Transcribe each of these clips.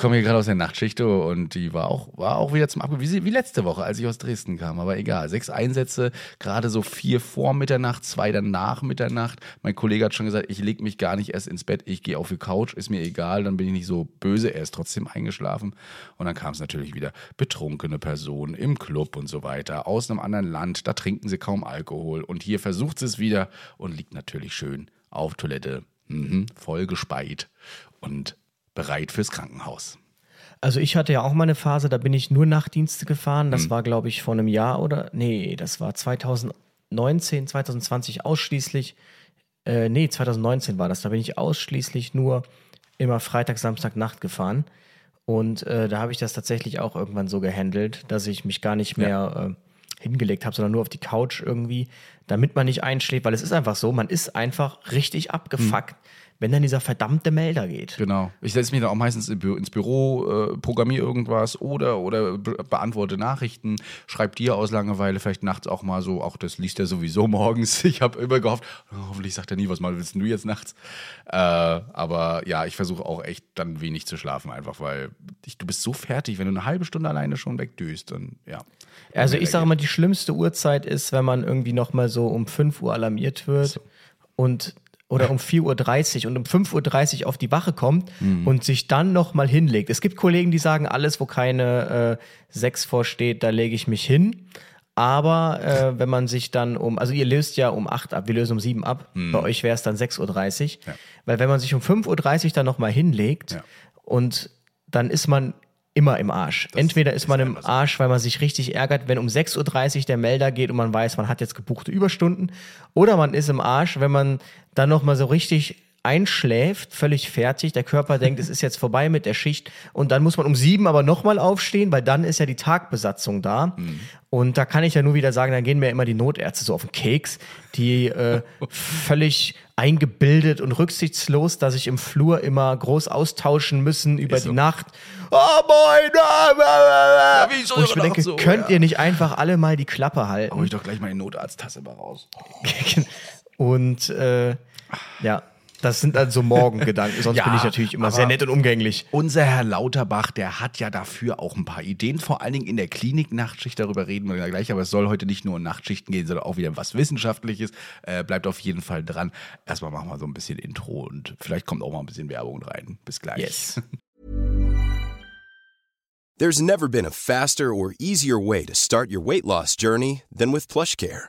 komme hier gerade aus der Nachtschicht und die war auch, war auch wieder zum Abgeben, wie, wie letzte Woche, als ich aus Dresden kam. Aber egal, sechs Einsätze, gerade so vier vor Mitternacht, zwei dann nach Mitternacht. Mein Kollege hat schon gesagt, ich lege mich gar nicht erst ins Bett, ich gehe auf die Couch, ist mir egal, dann bin ich nicht so böse, er ist trotzdem eingeschlafen. Und dann kam es natürlich wieder betrunkene Personen im Club und so weiter, aus einem anderen Land, da trinken sie kaum Alkohol. Und hier versucht sie es wieder und liegt natürlich schön auf Toilette, mhm, voll gespeit und bereit fürs Krankenhaus. Also ich hatte ja auch mal eine Phase, da bin ich nur Nachtdienste gefahren. Das hm. war, glaube ich, vor einem Jahr oder nee, das war 2019, 2020 ausschließlich. Äh, nee, 2019 war das. Da bin ich ausschließlich nur immer Freitag, Samstag, Nacht gefahren. Und äh, da habe ich das tatsächlich auch irgendwann so gehandelt, dass ich mich gar nicht mehr ja. äh, hingelegt habe, sondern nur auf die Couch irgendwie, damit man nicht einschläft, weil es ist einfach so, man ist einfach richtig abgefuckt. Hm wenn dann dieser verdammte Melder geht. Genau. Ich setze mich dann auch meistens ins Büro, äh, programmiere irgendwas oder, oder beantworte Nachrichten, schreibe dir aus Langeweile, vielleicht nachts auch mal so, auch das liest er sowieso morgens. Ich habe immer gehofft, oh, hoffentlich sagt er nie, was mal willst du jetzt nachts? Äh, aber ja, ich versuche auch echt dann wenig zu schlafen, einfach weil ich, du bist so fertig, wenn du eine halbe Stunde alleine schon wegdöst, dann ja. Also ich sage mal, die schlimmste Uhrzeit ist, wenn man irgendwie nochmal so um 5 Uhr alarmiert wird so. und oder um 4.30 Uhr und um 5.30 Uhr auf die Wache kommt mhm. und sich dann nochmal hinlegt. Es gibt Kollegen, die sagen, alles, wo keine äh, 6 vorsteht, da lege ich mich hin. Aber äh, wenn man sich dann um, also ihr löst ja um 8 ab, wir lösen um 7 ab, mhm. bei euch wäre es dann 6.30 Uhr. Ja. Weil wenn man sich um 5.30 Uhr dann nochmal hinlegt ja. und dann ist man immer im Arsch. Das Entweder ist, ist man im Arsch, weil man sich richtig ärgert, wenn um 6.30 Uhr der Melder geht und man weiß, man hat jetzt gebuchte Überstunden. Oder man ist im Arsch, wenn man dann nochmal so richtig einschläft, völlig fertig. Der Körper denkt, es ist jetzt vorbei mit der Schicht. Und dann muss man um sieben aber nochmal aufstehen, weil dann ist ja die Tagbesatzung da. Mhm. Und da kann ich ja nur wieder sagen, dann gehen mir immer die Notärzte so auf den Keks, die äh, völlig eingebildet und rücksichtslos, dass ich im Flur immer groß austauschen müssen über so. die Nacht. Oh moin! Ja, wie soll ich mir denke, so, könnt ja. ihr nicht einfach alle mal die Klappe halten? Hau ich doch gleich meine Notarzttasse mal raus. und äh, ja, das sind dann so Morgengedanken, sonst ja, bin ich natürlich immer sehr nett und umgänglich. Unser Herr Lauterbach, der hat ja dafür auch ein paar Ideen, vor allen Dingen in der Klinik Nachtschicht, darüber reden wir gleich, aber es soll heute nicht nur um Nachtschichten gehen, sondern auch wieder was Wissenschaftliches. Äh, bleibt auf jeden Fall dran. Erstmal machen wir so ein bisschen Intro und vielleicht kommt auch mal ein bisschen Werbung rein. Bis gleich. Yes. There's never been a faster or easier way to start your weight loss journey than with PlushCare.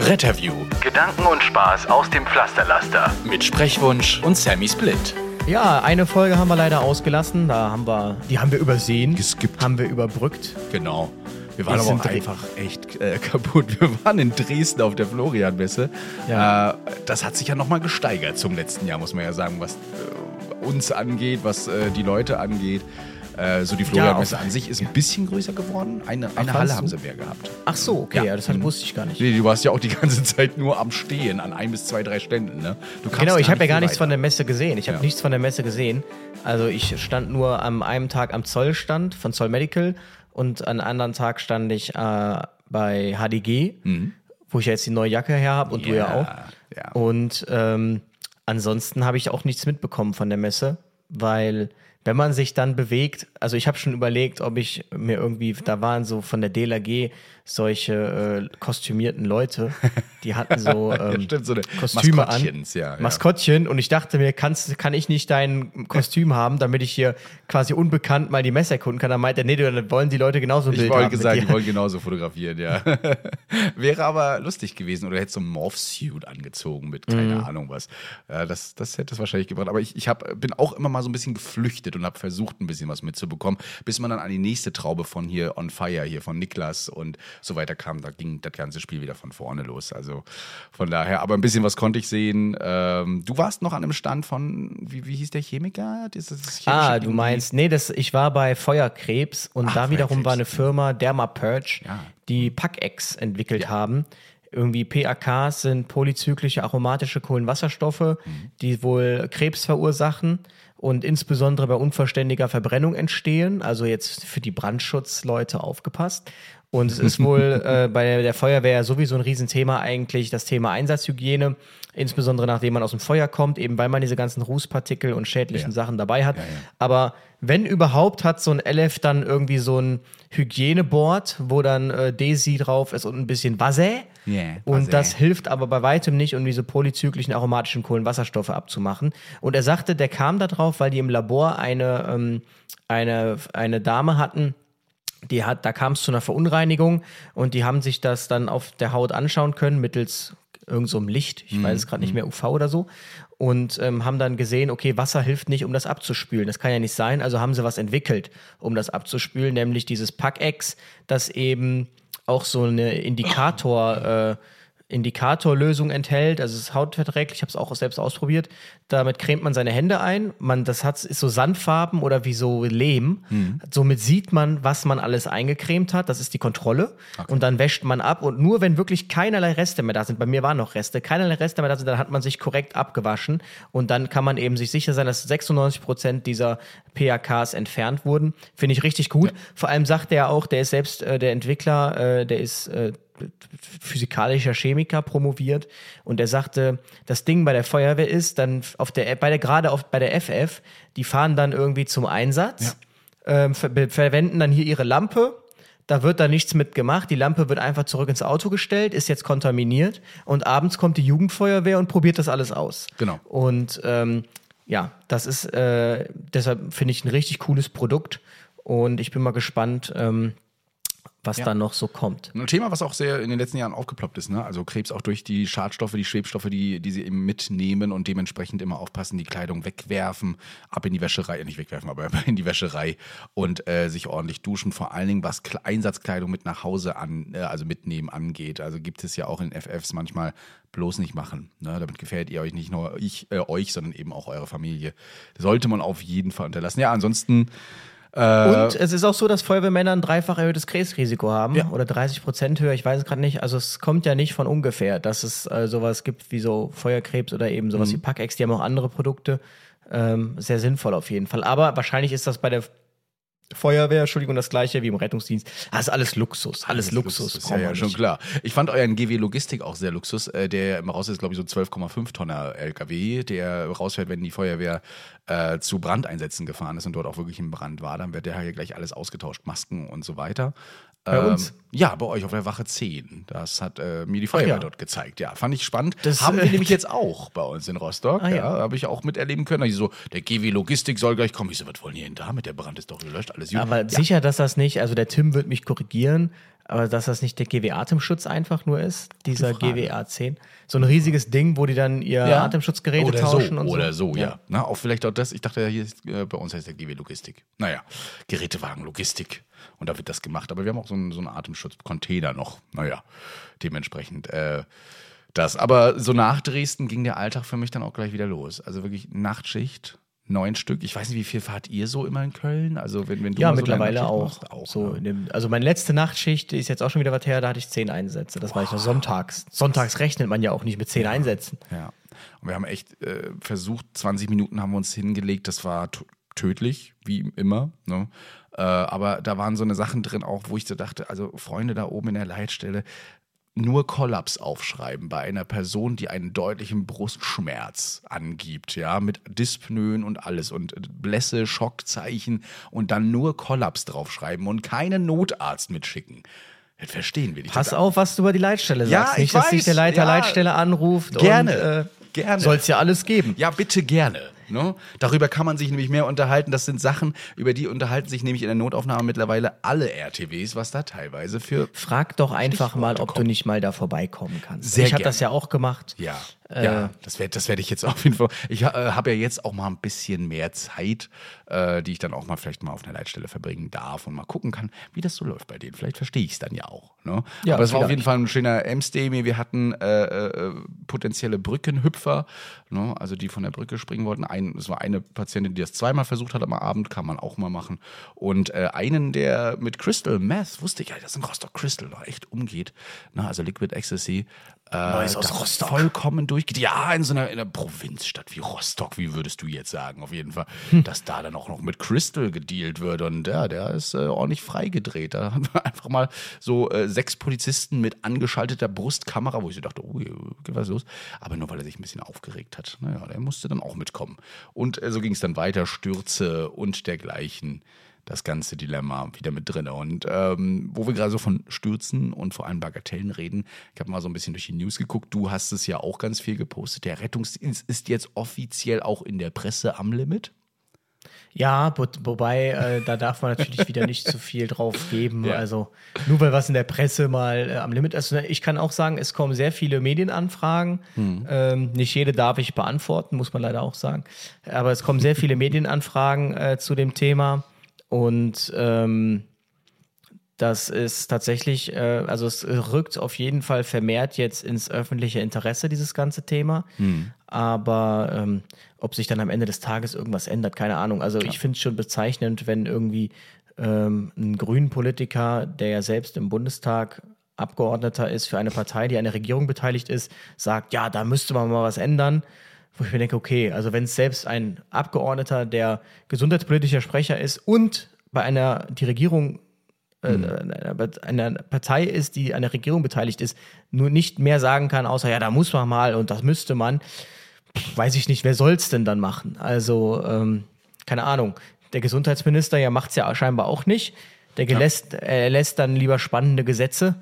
Retterview. Gedanken und Spaß aus dem Pflasterlaster. Mit Sprechwunsch und Sammy Split. Ja, eine Folge haben wir leider ausgelassen. Da haben wir, die haben wir übersehen. Geskippt. Haben wir überbrückt. Genau. Wir waren wir aber auch einfach echt äh, kaputt. Wir waren in Dresden auf der Florianmesse. Ja. Äh, das hat sich ja nochmal gesteigert zum letzten Jahr, muss man ja sagen, was äh, uns angeht, was äh, die Leute angeht. Äh, so die Florianmesse ja, an sich ist ein bisschen größer geworden. Eine, eine Halle haben sie mehr gehabt. Ach so, okay, ja, ja das mhm. wusste ich gar nicht. Nee, du warst ja auch die ganze Zeit nur am Stehen an ein bis zwei, drei Ständen. Ne? genau, ich habe ja gar nichts von der Messe gesehen. Ich habe ja. nichts von der Messe gesehen. Also ich stand nur am einem Tag am Zollstand von Zoll Medical und an einem anderen Tag stand ich äh, bei HDG, mhm. wo ich ja jetzt die neue Jacke her habe und yeah. du ja auch. Ja. Und ähm, ansonsten habe ich auch nichts mitbekommen von der Messe, weil wenn man sich dann bewegt, also ich habe schon überlegt, ob ich mir irgendwie, da waren so von der DLRG solche äh, kostümierten Leute, die hatten so, ähm, Stimmt, so Kostüme an, ja, Maskottchen und ich dachte mir, kannst, kann ich nicht dein Kostüm haben, damit ich hier quasi unbekannt mal die Messe erkunden kann? Dann meint er, nee, dann wollen die Leute genauso ein. Ich wollte gesagt, die wollen genauso fotografieren, ja. Wäre aber lustig gewesen oder hätte so ein Morph-Suit angezogen mit keine mhm. Ahnung was. Äh, das, das hätte es wahrscheinlich gebracht. Aber ich, ich hab, bin auch immer mal so ein bisschen geflüchtet und habe versucht, ein bisschen was mitzubekommen, bis man dann an die nächste Traube von hier On Fire, hier von Niklas und so weiter kam, da ging das ganze Spiel wieder von vorne los. Also von daher, aber ein bisschen was konnte ich sehen. Ähm, du warst noch an einem Stand von, wie, wie hieß der Chemiker? Das ah, du meinst, nee, das, ich war bei Feuerkrebs und Ach, da wiederum war eine Firma, Derma Purge, ja. die Pack-Ex entwickelt ja. haben irgendwie PAKs sind polyzyklische aromatische Kohlenwasserstoffe, mhm. die wohl Krebs verursachen und insbesondere bei unvollständiger Verbrennung entstehen. Also jetzt für die Brandschutzleute aufgepasst. Und es ist wohl äh, bei der Feuerwehr sowieso ein Riesenthema eigentlich das Thema Einsatzhygiene, insbesondere nachdem man aus dem Feuer kommt, eben weil man diese ganzen Rußpartikel und schädlichen ja. Sachen dabei hat. Ja. Aber wenn überhaupt, hat so ein LF dann irgendwie so ein Hygieneboard, wo dann äh, Desi drauf ist und ein bisschen Wasser. Yeah, und das hilft aber bei weitem nicht, um diese polyzyklischen aromatischen Kohlenwasserstoffe abzumachen. Und er sagte, der kam da drauf, weil die im Labor eine, ähm, eine, eine Dame hatten, die hat, da kam es zu einer Verunreinigung und die haben sich das dann auf der Haut anschauen können mittels irgend so Licht, ich mhm. weiß es gerade nicht mhm. mehr, UV oder so, und ähm, haben dann gesehen, okay, Wasser hilft nicht, um das abzuspülen. Das kann ja nicht sein, also haben sie was entwickelt, um das abzuspülen, nämlich dieses Pack-X, das eben auch so eine Indikator, äh, Indikatorlösung enthält. Also es ist hautverträglich, ich habe es auch selbst ausprobiert. Damit cremt man seine Hände ein. Man, das hat, ist so Sandfarben oder wie so Lehm. Mhm. Somit sieht man, was man alles eingecremt hat. Das ist die Kontrolle. Okay. Und dann wäscht man ab. Und nur wenn wirklich keinerlei Reste mehr da sind, bei mir waren noch Reste, keinerlei Reste mehr da sind, dann hat man sich korrekt abgewaschen. Und dann kann man eben sich sicher sein, dass 96 Prozent dieser PAKs entfernt wurden. Finde ich richtig gut. Ja. Vor allem sagt er auch, der ist selbst äh, der Entwickler, äh, der ist äh, physikalischer Chemiker promoviert und er sagte, das Ding bei der Feuerwehr ist dann auf der bei der gerade auf bei der FF, die fahren dann irgendwie zum Einsatz, ja. ähm, ver verwenden dann hier ihre Lampe. Da wird da nichts mit gemacht. Die Lampe wird einfach zurück ins Auto gestellt, ist jetzt kontaminiert und abends kommt die Jugendfeuerwehr und probiert das alles aus. Genau. Und ähm, ja, das ist äh, deshalb finde ich ein richtig cooles Produkt und ich bin mal gespannt. Ähm, was ja. da noch so kommt. Ein Thema, was auch sehr in den letzten Jahren aufgeploppt ist, ne? Also Krebs auch durch die Schadstoffe, die Schwebstoffe, die, die sie eben mitnehmen und dementsprechend immer aufpassen, die Kleidung wegwerfen, ab in die Wäscherei, nicht wegwerfen, aber in die Wäscherei und äh, sich ordentlich duschen. Vor allen Dingen, was Einsatzkleidung mit nach Hause an, äh, also mitnehmen angeht. Also gibt es ja auch in FFs manchmal bloß nicht machen. Ne? Damit gefällt ihr euch nicht nur ich, äh, euch, sondern eben auch eure Familie. Sollte man auf jeden Fall unterlassen. Ja, ansonsten äh, und es ist auch so, dass Feuerwehrmänner ein dreifach erhöhtes Krebsrisiko haben ja. oder 30 Prozent höher, ich weiß es gerade nicht. Also es kommt ja nicht von ungefähr, dass es äh, sowas gibt wie so Feuerkrebs oder eben sowas mhm. wie Packex, die haben auch andere Produkte. Ähm, sehr sinnvoll auf jeden Fall. Aber wahrscheinlich ist das bei der Feuerwehr, Entschuldigung, das gleiche wie im Rettungsdienst. Das ist alles Luxus, alles, alles Luxus. Luxus ja, ja, schon klar. Ich fand euren GW Logistik auch sehr Luxus. Äh, der immer raus ist, glaube ich, so 12,5 Tonner LKW, der rausfährt, wenn die Feuerwehr äh, zu Brandeinsätzen gefahren ist und dort auch wirklich ein Brand war. Dann wird der hier gleich alles ausgetauscht, Masken und so weiter. Bei ähm, uns? Ja, bei euch auf der Wache 10. Das hat äh, mir die Feuerwehr ja. dort gezeigt. Ja, fand ich spannend. Das haben wir äh, nämlich jetzt auch bei uns in Rostock. Ah, ja, ja. habe ich auch miterleben können. Also so, der GW Logistik soll gleich kommen. Ich so, was wollen die denn damit? Der Brand ist doch gelöscht, alles gut. Aber sicher, dass das nicht, also der Tim wird mich korrigieren, aber dass das nicht der GW Atemschutz einfach nur ist, dieser GW A10. So ein riesiges Ding, wo die dann ihr ja. Atemschutzgeräte oder tauschen so, und so. Oder so, ja. ja. Na, auch vielleicht auch das. Ich dachte, hier ist, äh, bei uns heißt der GW Logistik. Naja, Gerätewagen, Logistik. Und da wird das gemacht. Aber wir haben auch so einen, so einen Atemschutzcontainer noch. Naja, dementsprechend. Äh, das. Aber so nach Dresden ging der Alltag für mich dann auch gleich wieder los. Also wirklich Nachtschicht, neun Stück. Ich weiß nicht, wie viel fahrt ihr so immer in Köln? Also wenn, wenn du ja mittlerweile so auch. Machst, auch so ja. dem, also meine letzte Nachtschicht ist jetzt auch schon wieder was her. Da hatte ich zehn Einsätze. Das wow. war ich noch sonntags. Sonntags rechnet man ja auch nicht mit zehn ja. Einsätzen. Ja. Und wir haben echt äh, versucht. 20 Minuten haben wir uns hingelegt. Das war tödlich, wie immer. Ne? Äh, aber da waren so eine Sachen drin auch, wo ich so dachte, also Freunde da oben in der Leitstelle, nur Kollaps aufschreiben bei einer Person, die einen deutlichen Brustschmerz angibt, ja, mit Dyspnoen und alles und Blässe, Schockzeichen und dann nur Kollaps draufschreiben und keinen Notarzt mitschicken. Das verstehen wir nicht. Pass auf, was du über die Leitstelle sagst. Ja, nicht, dass weiß, sich der Leiter ja, Leitstelle anruft. Gerne. Und, äh, gerne. Soll es ja alles geben. Ja, bitte gerne. Ne? Darüber kann man sich nämlich mehr unterhalten. Das sind Sachen, über die unterhalten sich nämlich in der Notaufnahme mittlerweile alle RTWs, was da teilweise für. Frag doch einfach mal, ob kommen. du nicht mal da vorbeikommen kannst. Sehr ich habe das ja auch gemacht. Ja. Äh, ja, das werde das werd ich jetzt auf jeden Fall. Ich äh, habe ja jetzt auch mal ein bisschen mehr Zeit, äh, die ich dann auch mal vielleicht mal auf einer Leitstelle verbringen darf und mal gucken kann, wie das so läuft bei denen. Vielleicht verstehe ich es dann ja auch. Ne? Ja, Aber es war auf jeden. Fall ein schöner Ems-Day. Wir hatten äh, äh, potenzielle Brückenhüpfer, ne? also die von der Brücke springen wollten. Ein, es war eine Patientin, die das zweimal versucht hat am Abend, kann man auch mal machen. Und äh, einen, der mit Crystal Meth, wusste ich ja, dass in Rostock Crystal noch echt umgeht. Ne? Also Liquid Ecstasy. Äh, Neues aus da Rostock. Vollkommen durchgeht. Ja, in so einer, in einer Provinzstadt wie Rostock, wie würdest du jetzt sagen, auf jeden Fall, Hm. dass da dann auch noch mit Crystal gedealt wird. Und ja, der ist äh, ordentlich freigedreht. Da haben wir einfach mal so äh, sechs Polizisten mit angeschalteter Brustkamera, wo ich so dachte, ui, geht was los? Aber nur weil er sich ein bisschen aufgeregt hat. Naja, der musste dann auch mitkommen. Und äh, so ging es dann weiter, Stürze und dergleichen das ganze Dilemma wieder mit drin. Und ähm, wo wir gerade so von Stürzen und vor allem Bagatellen reden, ich habe mal so ein bisschen durch die News geguckt. Du hast es ja auch ganz viel gepostet. Der Rettungsdienst ist jetzt offiziell auch in der Presse am Limit. Ja, wo, wobei, äh, da darf man natürlich wieder nicht zu viel drauf geben. Ja. Also nur weil was in der Presse mal äh, am Limit ist. Ich kann auch sagen, es kommen sehr viele Medienanfragen. Ähm, nicht jede darf ich beantworten, muss man leider auch sagen. Aber es kommen sehr viele Medienanfragen äh, zu dem Thema. Und ähm, das ist tatsächlich, äh, also es rückt auf jeden Fall vermehrt jetzt ins öffentliche Interesse, dieses ganze Thema. Aber ähm, ob sich dann am Ende des Tages irgendwas ändert, keine Ahnung. Also ich finde es schon bezeichnend, wenn irgendwie ähm, ein grünen Politiker, der ja selbst im Bundestag Abgeordneter ist für eine Partei, die an der Regierung beteiligt ist, sagt, ja, da müsste man mal was ändern. Wo ich mir denke, okay, also wenn es selbst ein Abgeordneter, der gesundheitspolitischer Sprecher ist und bei einer, die Regierung äh, einer, Partei ist, die an der Regierung beteiligt ist, nur nicht mehr sagen kann, außer ja, da muss man mal und das müsste man, weiß ich nicht, wer soll es denn dann machen? Also, ähm, keine Ahnung. Der Gesundheitsminister ja macht es ja scheinbar auch nicht. Der gelässt, er lässt dann lieber spannende Gesetze.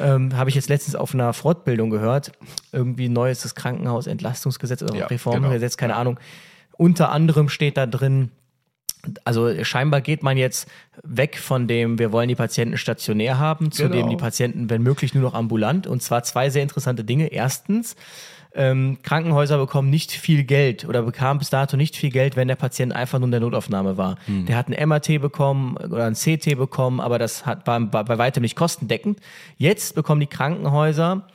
Ähm, Habe ich jetzt letztens auf einer Fortbildung gehört. Irgendwie neues das Krankenhausentlastungsgesetz oder Ja, Reformgesetz, keine Ahnung. Unter anderem steht da drin, also scheinbar geht man jetzt weg von dem, wir wollen die Patienten stationär haben, zu Genau. dem die Patienten, wenn möglich, nur noch ambulant. Und zwar zwei sehr interessante Dinge. Erstens, ähm, Krankenhäuser bekommen nicht viel Geld oder bekamen bis dato nicht viel Geld, wenn der Patient einfach nur in der Notaufnahme war. Der hat ein MRT bekommen oder ein CT bekommen, aber das hat, war, war bei weitem nicht kostendeckend. Jetzt bekommen die Krankenhäuser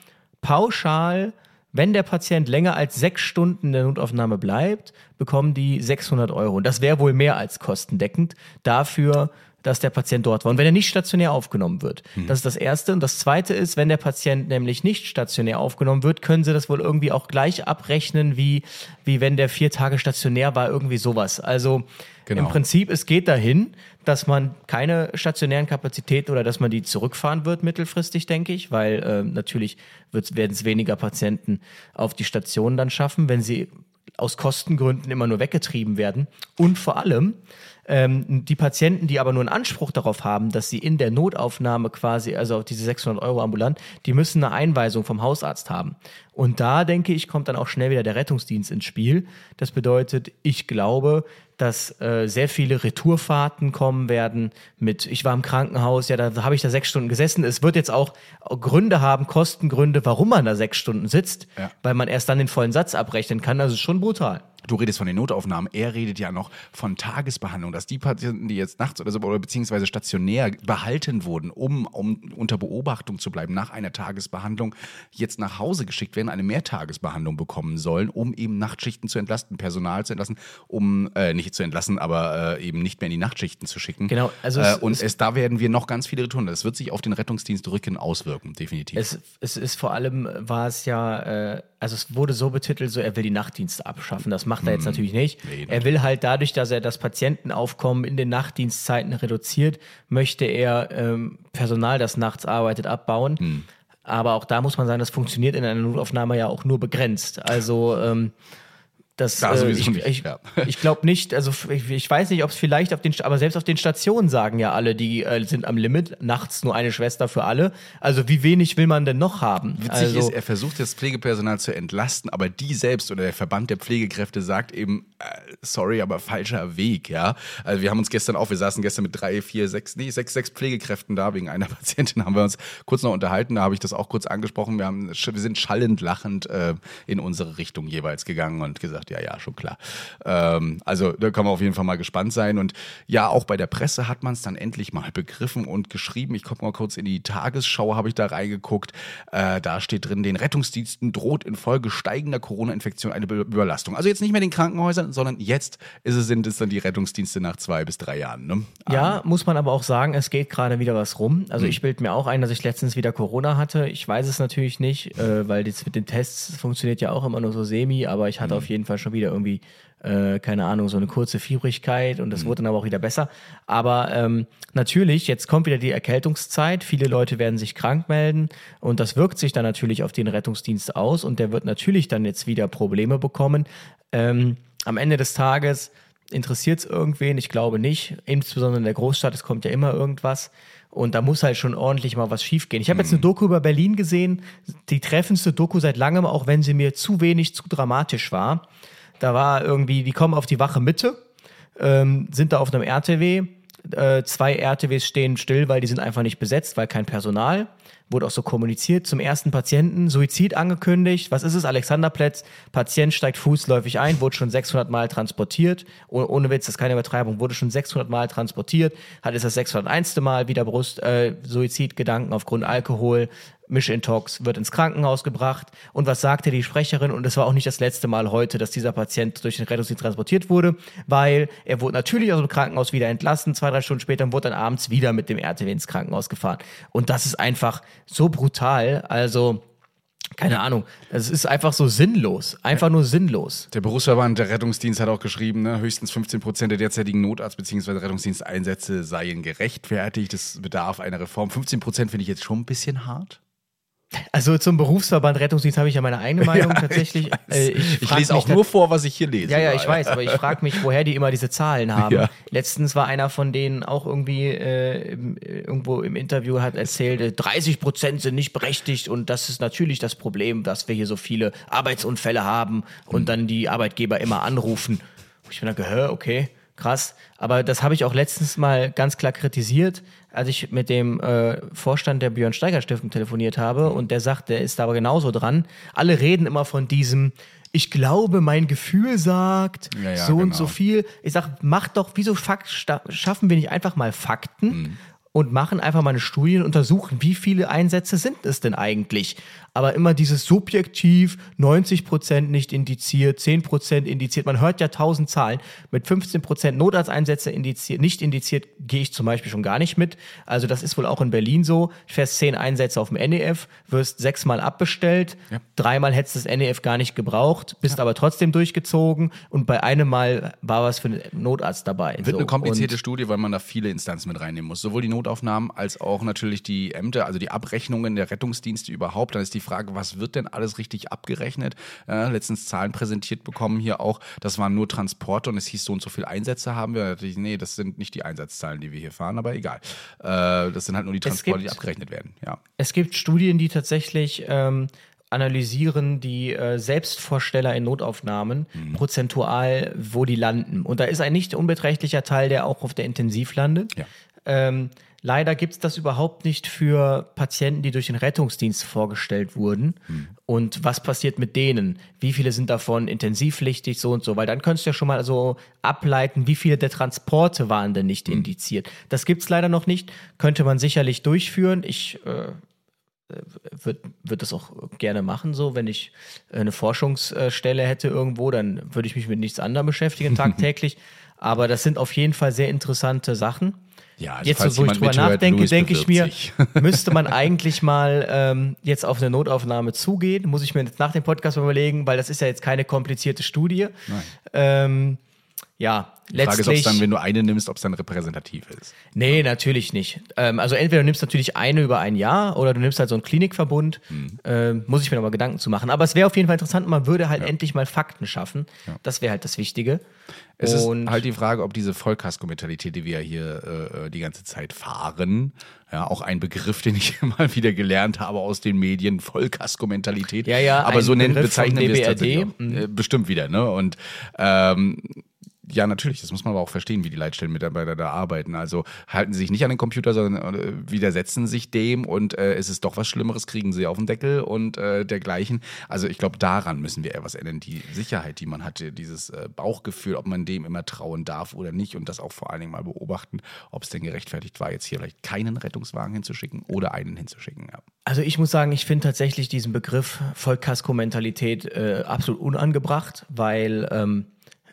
pauschal wenn der Patient länger als sechs Stunden in der Notaufnahme bleibt, bekommen die 600 Euro. Und das wäre wohl mehr als kostendeckend dafür, dass der Patient dort war. Und wenn er nicht stationär aufgenommen wird, das ist das Erste. Und das Zweite ist, wenn der Patient nämlich nicht stationär aufgenommen wird, können sie das wohl irgendwie auch gleich abrechnen, wie, wie wenn der vier Tage stationär war, irgendwie sowas. Also Genau. im Prinzip, es geht dahin, dass man keine stationären Kapazitäten oder dass man die zurückfahren wird mittelfristig, denke ich, weil äh, natürlich werden es weniger Patienten auf die Stationen dann schaffen, wenn sie aus Kostengründen immer nur weggetrieben werden. Und vor allem ähm, die Patienten, die aber nur einen Anspruch darauf haben, dass sie in der Notaufnahme quasi, also auf diese 600 Euro ambulant, die müssen eine Einweisung vom Hausarzt haben. Und da, denke ich, kommt dann auch schnell wieder der Rettungsdienst ins Spiel. Das bedeutet, ich glaube, dass äh, sehr viele Retourfahrten kommen werden mit, ich war im Krankenhaus, ja, da habe ich da sechs Stunden gesessen. Es wird jetzt auch Gründe haben, Kostengründe, warum man da sechs Stunden sitzt, Ja. weil man erst dann den vollen Satz abrechnen kann. Das ist schon brutal. Du redest von den Notaufnahmen, er redet ja noch von Tagesbehandlung, dass die Patienten, die jetzt nachts oder so oder beziehungsweise stationär behalten wurden, um, um unter Beobachtung zu bleiben nach einer Tagesbehandlung, jetzt nach Hause geschickt werden, eine Mehrtagesbehandlung bekommen sollen, um eben Nachtschichten zu entlasten, Personal zu entlassen, um äh, nicht zu entlassen, aber äh, eben nicht mehr in die Nachtschichten zu schicken. Genau, also äh, es- und es- es, da werden wir noch ganz viele Retouren. Das wird sich auf den Rettungsdienst Rücken auswirken, definitiv. Es, es ist vor allem, war es ja, äh, also es wurde so betitelt, so er will die Nachtdienste abschaffen. Das macht er jetzt natürlich nicht. Nee, er will halt dadurch, dass er das Patientenaufkommen in den Nachtdienstzeiten reduziert, möchte er ähm, Personal, das nachts arbeitet, abbauen. Aber auch da muss man sagen, das funktioniert in einer Notaufnahme ja auch nur begrenzt. Also ähm, Das, Da äh, ich ich, ja. ich glaube nicht, also ich, ich weiß nicht, ob es vielleicht auf den, aber selbst auf den Stationen sagen ja alle, die äh, sind am Limit, nachts nur eine Schwester für alle. Also wie wenig will man denn noch haben? Witzig also, ist, er versucht das Pflegepersonal zu entlasten, aber die selbst oder der Verband der Pflegekräfte sagt eben, äh, sorry, aber falscher Weg, ja. Also wir haben uns gestern auch, wir saßen gestern mit drei, vier, sechs, nee, sechs, sechs Pflegekräften da, wegen einer Patientin haben wir uns kurz noch unterhalten, da habe ich das auch kurz angesprochen. Wir, haben, wir sind schallend lachend äh, in unsere Richtung jeweils gegangen und gesagt, ja, ja, schon klar. Ähm, also da kann man auf jeden Fall mal gespannt sein. Und ja, auch bei der Presse hat man es dann endlich mal begriffen und geschrieben. Ich gucke mal kurz in die Tagesschau, habe ich da reingeguckt. Äh, da steht drin, den Rettungsdiensten droht infolge steigender Corona-Infektion eine Be- Überlastung. Also jetzt nicht mehr den Krankenhäusern, sondern jetzt ist es, sind es dann die Rettungsdienste nach zwei bis drei Jahren. Ne? Ja, muss man aber auch sagen, es geht gerade wieder was rum. Also Hm. ich bilde mir auch ein, dass ich letztens wieder Corona hatte. Ich weiß es natürlich nicht, äh, weil das mit den Tests funktioniert ja auch immer nur so semi, aber ich Hm. hatte auf jeden Fall schon wieder irgendwie, äh, keine Ahnung, so eine kurze Fiebrigkeit und das wurde dann aber auch wieder besser. Aber ähm, natürlich, jetzt kommt wieder die Erkältungszeit. Viele Leute werden sich krank melden und das wirkt sich dann natürlich auf den Rettungsdienst aus und der wird natürlich dann jetzt wieder Probleme bekommen. Ähm, am Ende des Tages interessiert es irgendwen? Ich glaube nicht. Insbesondere in der Großstadt, es kommt ja immer irgendwas. Und da muss halt schon ordentlich mal was schiefgehen. Ich habe jetzt eine Doku über Berlin gesehen, die treffendste Doku seit langem, auch wenn sie mir zu wenig, zu dramatisch war. Da war irgendwie, die kommen auf die Wache Mitte, ähm, sind da auf einem RTW. Äh, zwei RTWs stehen still, weil die sind einfach nicht besetzt, weil kein Personal. Wurde auch so kommuniziert. Zum ersten Patienten, Suizid angekündigt. Was ist es? Alexanderplatz. Patient steigt fußläufig ein, wurde schon 600 Mal transportiert. Oh, ohne Witz, das ist keine Übertreibung. Wurde schon 600 Mal transportiert. Hat es das 601. Mal wieder Brust, äh, Suizidgedanken aufgrund Alkohol. Mischintox wird ins Krankenhaus gebracht. Und was sagte die Sprecherin? Und es war auch nicht das letzte Mal heute, dass dieser Patient durch den Rettungsdienst transportiert wurde, weil er wurde natürlich aus dem Krankenhaus wieder entlassen. Zwei, drei Stunden später und wurde dann abends wieder mit dem RTW ins Krankenhaus gefahren. Und das ist einfach so brutal. Also, keine Ahnung. Es ist einfach so sinnlos. Einfach nur sinnlos. Der Berufsverband der Rettungsdienst hat auch geschrieben, ne, höchstens 15 Prozent der derzeitigen Notarzt- bzw. Rettungsdiensteinsätze seien gerechtfertigt. Das bedarf einer Reform. 15 Prozent finde ich jetzt schon ein bisschen hart. Also zum Berufsverband Rettungsdienst habe ich ja meine eigene Meinung tatsächlich. Ich, weiß. Äh, ich, frag lese mich auch nur vor, was ich hier lese. Ja, ja, ich weiß, aber ich frage mich, woher die immer diese Zahlen haben. Ja. Letztens war einer von denen auch irgendwie äh, äh, irgendwo im Interview hat erzählt, äh, 30 Prozent sind nicht berechtigt und das ist natürlich das Problem, dass wir hier so viele Arbeitsunfälle haben und Hm. dann die Arbeitgeber immer anrufen. Ich bin dann gehört, okay, krass. Aber das habe ich auch letztens mal ganz klar kritisiert, als ich mit dem äh, Vorstand der Björn Steiger Stiftung telefoniert habe und der sagt, der ist da aber genauso dran. Alle reden immer von diesem, ich glaube, mein Gefühl sagt Ja, ja, so und genau. so viel. Ich sag, macht doch, wieso Fakt, schaffen wir nicht einfach mal Fakten? Mhm. Und machen einfach mal eine Studie und untersuchen, wie viele Einsätze sind es denn eigentlich? Aber immer dieses subjektiv, 90% nicht indiziert, 10% indiziert. Man hört ja tausend Zahlen. Mit 15% Notarzteinsätze indiziert, nicht indiziert, gehe ich zum Beispiel schon gar nicht mit. Also das ist wohl auch in Berlin so. Fährst zehn Einsätze auf dem NEF, wirst sechsmal abbestellt, Ja. dreimal hättest du das NEF gar nicht gebraucht, bist aber trotzdem durchgezogen und bei einem Mal war was für einen Notarzt dabei. Wird So. eine komplizierte Und Studie, weil man da viele Instanzen mit reinnehmen muss. Sowohl die Notaufnahmen als auch natürlich die Ämter, also die Abrechnungen der Rettungsdienste überhaupt. Dann ist die Frage, was wird denn alles richtig abgerechnet? Äh, letztens Zahlen präsentiert bekommen hier auch. Das waren nur Transporte und es hieß so und so viele Einsätze haben wir. Da dachte ich, nee, das sind nicht die Einsatzzahlen, die wir hier fahren, aber egal. Äh, das sind halt nur die Transporte, die gibt- abgerechnet werden. Ja. Es gibt Studien, die tatsächlich ähm, analysieren die äh, Selbstvorsteller in Notaufnahmen Mhm. prozentual, wo die landen. Und da ist ein nicht unbeträchtlicher Teil, der auch auf der Intensiv landet. Ja. Ähm, leider gibt es das überhaupt nicht für Patienten, die durch den Rettungsdienst vorgestellt wurden. Mhm. Und was passiert mit denen? Wie viele sind davon intensivpflichtig, so und so? Weil dann könntest du ja schon mal so ableiten, wie viele der Transporte waren denn nicht indiziert. Das gibt's leider noch nicht, könnte man sicherlich durchführen. Ich äh, würde würd das auch gerne machen, so wenn ich eine Forschungsstelle hätte irgendwo, dann würde ich mich mit nichts anderem beschäftigen tagtäglich. Aber das sind auf jeden Fall sehr interessante Sachen. Ja, also jetzt, wo ich drüber nachdenke, denke ich mir, müsste man eigentlich mal ähm, jetzt auf eine Notaufnahme zugehen. Muss ich mir jetzt nach dem Podcast mal überlegen, weil das ist ja jetzt keine komplizierte Studie. Ähm, ja, Die Frage ist, ob es dann, wenn du eine nimmst, ob es dann repräsentativ ist. Nee, natürlich nicht. Ähm, also entweder du nimmst natürlich eine über ein Jahr oder du nimmst halt so einen Klinikverbund. Mhm. Ähm, muss ich mir nochmal Gedanken zu machen. Aber es wäre auf jeden Fall interessant, man würde halt endlich mal Fakten schaffen. Das wäre halt das Wichtige. Es ist Und halt die Frage, ob diese Vollkasko-Mentalität, die wir hier äh, die ganze Zeit fahren, ja, auch ein Begriff, den ich mal wieder gelernt habe aus den Medien, Vollkasko-Mentalität. Ja, ja, aber so nennen, bezeichnen wir es tatsächlich. Auch. Äh, bestimmt wieder, ne? Und ähm, ja, natürlich, das muss man aber auch verstehen, wie die Leitstellenmitarbeiter da arbeiten. Also halten sie sich nicht an den Computer, sondern äh, widersetzen sich dem und äh, ist es doch was Schlimmeres, kriegen sie auf den Deckel und äh, dergleichen. Also ich glaube, daran müssen wir eher was ändern. Die Sicherheit, die man hatte, dieses äh, Bauchgefühl, ob man dem immer trauen darf oder nicht und das auch vor allen Dingen mal beobachten, ob es denn gerechtfertigt war, jetzt hier vielleicht keinen Rettungswagen hinzuschicken oder einen hinzuschicken. Ja. Also ich muss sagen, ich finde tatsächlich diesen Begriff Vollkasko-Mentalität äh, absolut unangebracht, weil ähm,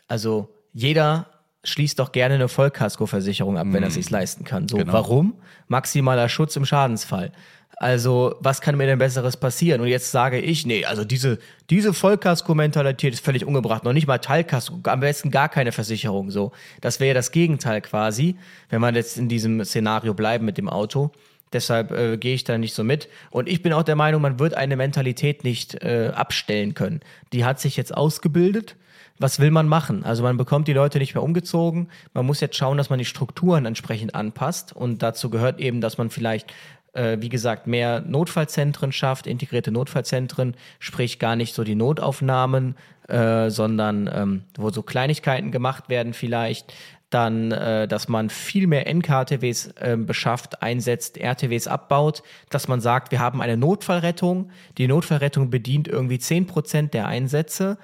also jeder schließt doch gerne eine Vollkasko-Versicherung ab, wenn er es sich leisten kann. So, Genau. warum? Maximaler Schutz im Schadensfall. Also, was kann mir denn Besseres passieren? Und jetzt sage ich, nee, also diese, diese Vollkasko-Mentalität ist völlig ungebracht. Noch nicht mal Teilkasko, am besten gar keine Versicherung. So, das wäre ja das Gegenteil quasi, wenn wir jetzt in diesem Szenario bleiben mit dem Auto. Deshalb äh, gehe ich da nicht so mit. Und ich bin auch der Meinung, man wird eine Mentalität nicht äh, abstellen können. Die hat sich jetzt ausgebildet. Was will man machen? Also man bekommt die Leute nicht mehr umgezogen. Man muss jetzt schauen, dass man die Strukturen entsprechend anpasst. Und dazu gehört eben, dass man vielleicht, äh, wie gesagt, mehr Notfallzentren schafft, integrierte Notfallzentren, sprich gar nicht so die Notaufnahmen, äh, sondern ähm, wo so Kleinigkeiten gemacht werden vielleicht dann, äh, dass man viel mehr NKTWs ähm, beschafft, einsetzt, RTWs abbaut, dass man sagt, wir haben eine Notfallrettung. Die Notfallrettung bedient irgendwie 10% der Einsätze.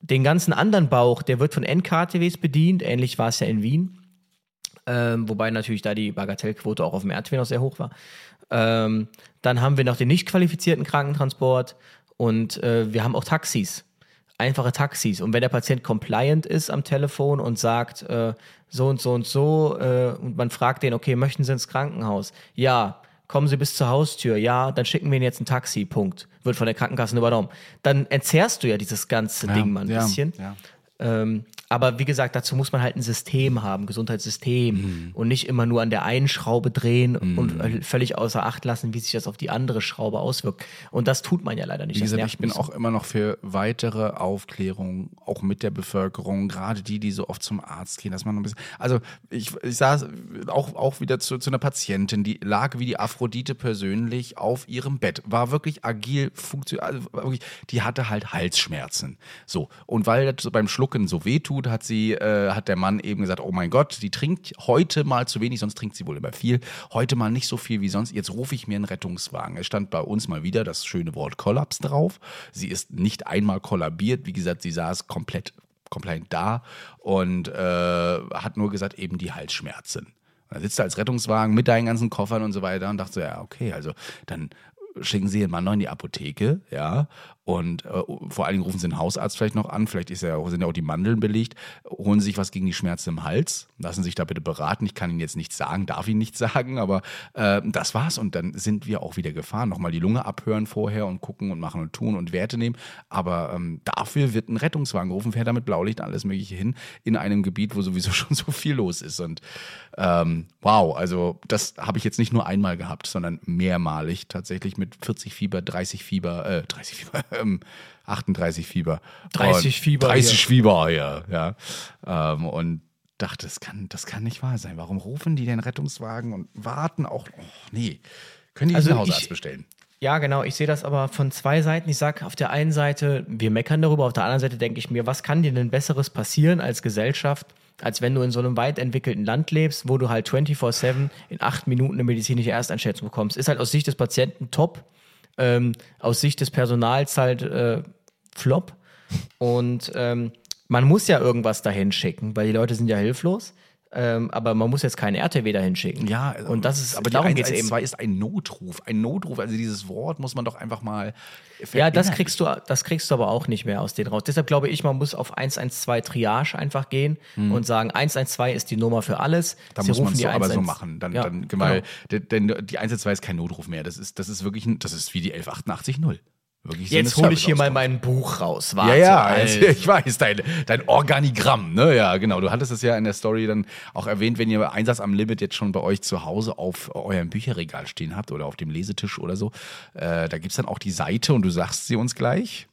Den ganzen anderen Bauch, der wird von NKTWs bedient. Ähnlich war es ja in Wien. Ähm, wobei natürlich da die Bagatellquote auch auf dem RTW noch sehr hoch war. Ähm, dann haben wir noch den nicht qualifizierten Krankentransport und äh, wir haben auch Taxis einfache Taxis. Und wenn der Patient compliant ist am Telefon und sagt, äh, so und so und so, äh, und man fragt den, okay, möchten Sie ins Krankenhaus? Ja. Kommen Sie bis zur Haustür? Ja, dann schicken wir Ihnen jetzt ein Taxi. Punkt. Wird von der Krankenkasse übernommen. Dann entzerrst du ja dieses ganze Ding mal ein ja, bisschen. ja. Ähm, aber wie gesagt, dazu muss man halt ein System haben, Gesundheitssystem und nicht immer nur an der einen Schraube drehen und äh, völlig außer Acht lassen, wie sich das auf die andere Schraube auswirkt. Und das tut man ja leider nicht. Wie gesagt, ich bin auch immer noch für weitere Aufklärung, auch mit der Bevölkerung, gerade die, die so oft zum Arzt gehen, dass man ein bisschen. Also ich, ich saß auch, auch wieder zu, zu einer Patientin, die lag wie die Aphrodite persönlich auf ihrem Bett, war wirklich agil, funktional, also wirklich, die hatte halt Halsschmerzen. So. Und weil das beim Schlucken so weh tut, hat sie, äh, hat der Mann eben gesagt, oh mein Gott, die trinkt heute mal zu wenig, sonst trinkt sie wohl immer viel. Heute mal nicht so viel wie sonst. Jetzt rufe ich mir einen Rettungswagen. Es stand bei uns mal wieder das schöne Wort Kollaps drauf. Sie ist nicht einmal kollabiert. Wie gesagt, sie saß komplett, komplett da und äh, hat nur gesagt, eben die Halsschmerzen. Und dann sitzt er als Rettungswagen mit deinen ganzen Koffern und so weiter und dachte so, ja, okay, also dann schicken Sie Ihren Mann noch in die Apotheke, ja, und äh, vor allen Dingen rufen Sie den Hausarzt vielleicht noch an, vielleicht ist ja, sind ja auch die Mandeln belegt, holen Sie sich was gegen die Schmerzen im Hals, lassen sich da bitte beraten. Ich kann Ihnen jetzt nichts sagen, darf Ihnen nichts sagen, aber äh, das war's. Und dann sind wir auch wieder gefahren. Nochmal die Lunge abhören vorher und gucken und machen und tun und Werte nehmen, aber ähm, dafür wird ein Rettungswagen gerufen, fährt da mit Blaulicht alles mögliche hin, in einem Gebiet, wo sowieso schon so viel los ist. Und ähm, wow, also das habe ich jetzt nicht nur einmal gehabt, sondern mehrmalig tatsächlich mit 40 Fieber, 30 Fieber, äh, 30 Fieber, ähm, 38 Fieber. 30 Und Fieber 30 hier. Fieber, ja. ja. Ähm, und dachte, das kann, das kann nicht wahr sein. Warum rufen die den Rettungswagen und warten auch, oh, nee. Können die Also diesen Hausarzt ich- bestellen? Ja, genau. Ich sehe das aber von zwei Seiten. Ich sage auf der einen Seite, wir meckern darüber, auf der anderen Seite denke ich mir, was kann dir denn Besseres passieren als Gesellschaft, als wenn du in so einem weit entwickelten Land lebst, wo du halt 24-7 in acht Minuten eine medizinische Ersteinschätzung bekommst. Ist halt aus Sicht des Patienten top, ähm, aus Sicht des Personals halt äh, flop. Und ähm, man muss ja irgendwas dahin schicken, weil die Leute sind ja hilflos. Ähm, aber man muss jetzt keinen RTW dahin schicken. Ja, und das ist, aber darum geht's 112 eben. ist ein Notruf. Ein Notruf, also dieses Wort muss man doch einfach mal. Ja, das kriegst du, das kriegst du aber auch nicht mehr aus denen raus. Deshalb glaube ich, man muss auf 112 Triage einfach gehen und sagen, 112 ist die Nummer für alles. Hm. Da Sie muss man es so aber so 112 machen. Dann, Ja, dann, weil, genau. denn die 112 ist kein Notruf mehr. Das ist, das ist wirklich, ein, das ist wie die 11880. wirklich Jetzt so eine hole ich hier mal mein Buch raus. Ja, Warte, ja, also. ich weiß, dein, dein Organigramm, ne? Ja, genau. Du hattest es ja in der Story dann auch erwähnt, wenn ihr Einsatz am Limit jetzt schon bei euch zu Hause auf eurem Bücherregal stehen habt oder auf dem Lesetisch oder so. Äh, da gibt's dann auch die Seite und du sagst sie uns gleich.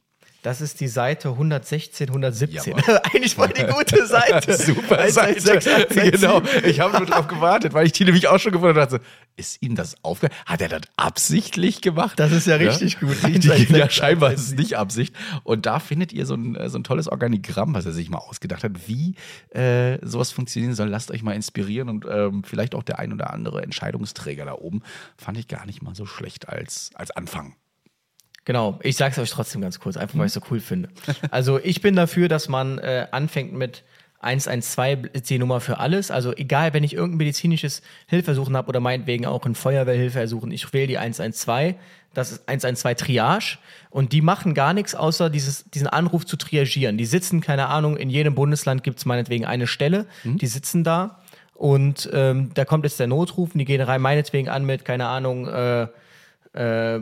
Das ist die Seite 116, 117. Jawohl. Eigentlich voll die gute Seite. Super 1, Seite. 6, 8, 6, genau. Ich habe nur drauf gewartet, weil ich die nämlich auch schon gefunden habe. dachte, Ist ihm das aufgefallen? Hat er das absichtlich gemacht? Das ist ja richtig gut. Richtig, 1, 6, ja, 6, scheinbar ist es nicht Absicht. Und da findet ihr so ein, äh, so ein tolles Organigramm, was er sich mal ausgedacht hat, wie äh, sowas funktionieren soll. Lasst euch mal inspirieren und ähm, vielleicht auch der ein oder andere Entscheidungsträger da oben. Fand ich gar nicht mal so schlecht als, als Anfang. Genau, ich sag's euch trotzdem ganz kurz, einfach weil ich es so cool finde. Also ich bin dafür, dass man äh, anfängt mit 112 ist die Nummer für alles. Also egal, wenn ich irgendein medizinisches Hilfesuchen habe oder meinetwegen auch ein Feuerwehrhilfeersuchen, ich wähle die 112. Das ist 112 Triage und die machen gar nichts, außer dieses, diesen Anruf zu triagieren. Die sitzen, keine Ahnung, in jedem Bundesland gibt's meinetwegen eine Stelle, die sitzen da und ähm, da kommt jetzt der Notruf und die gehen rein, meinetwegen an mit, keine Ahnung, äh, äh,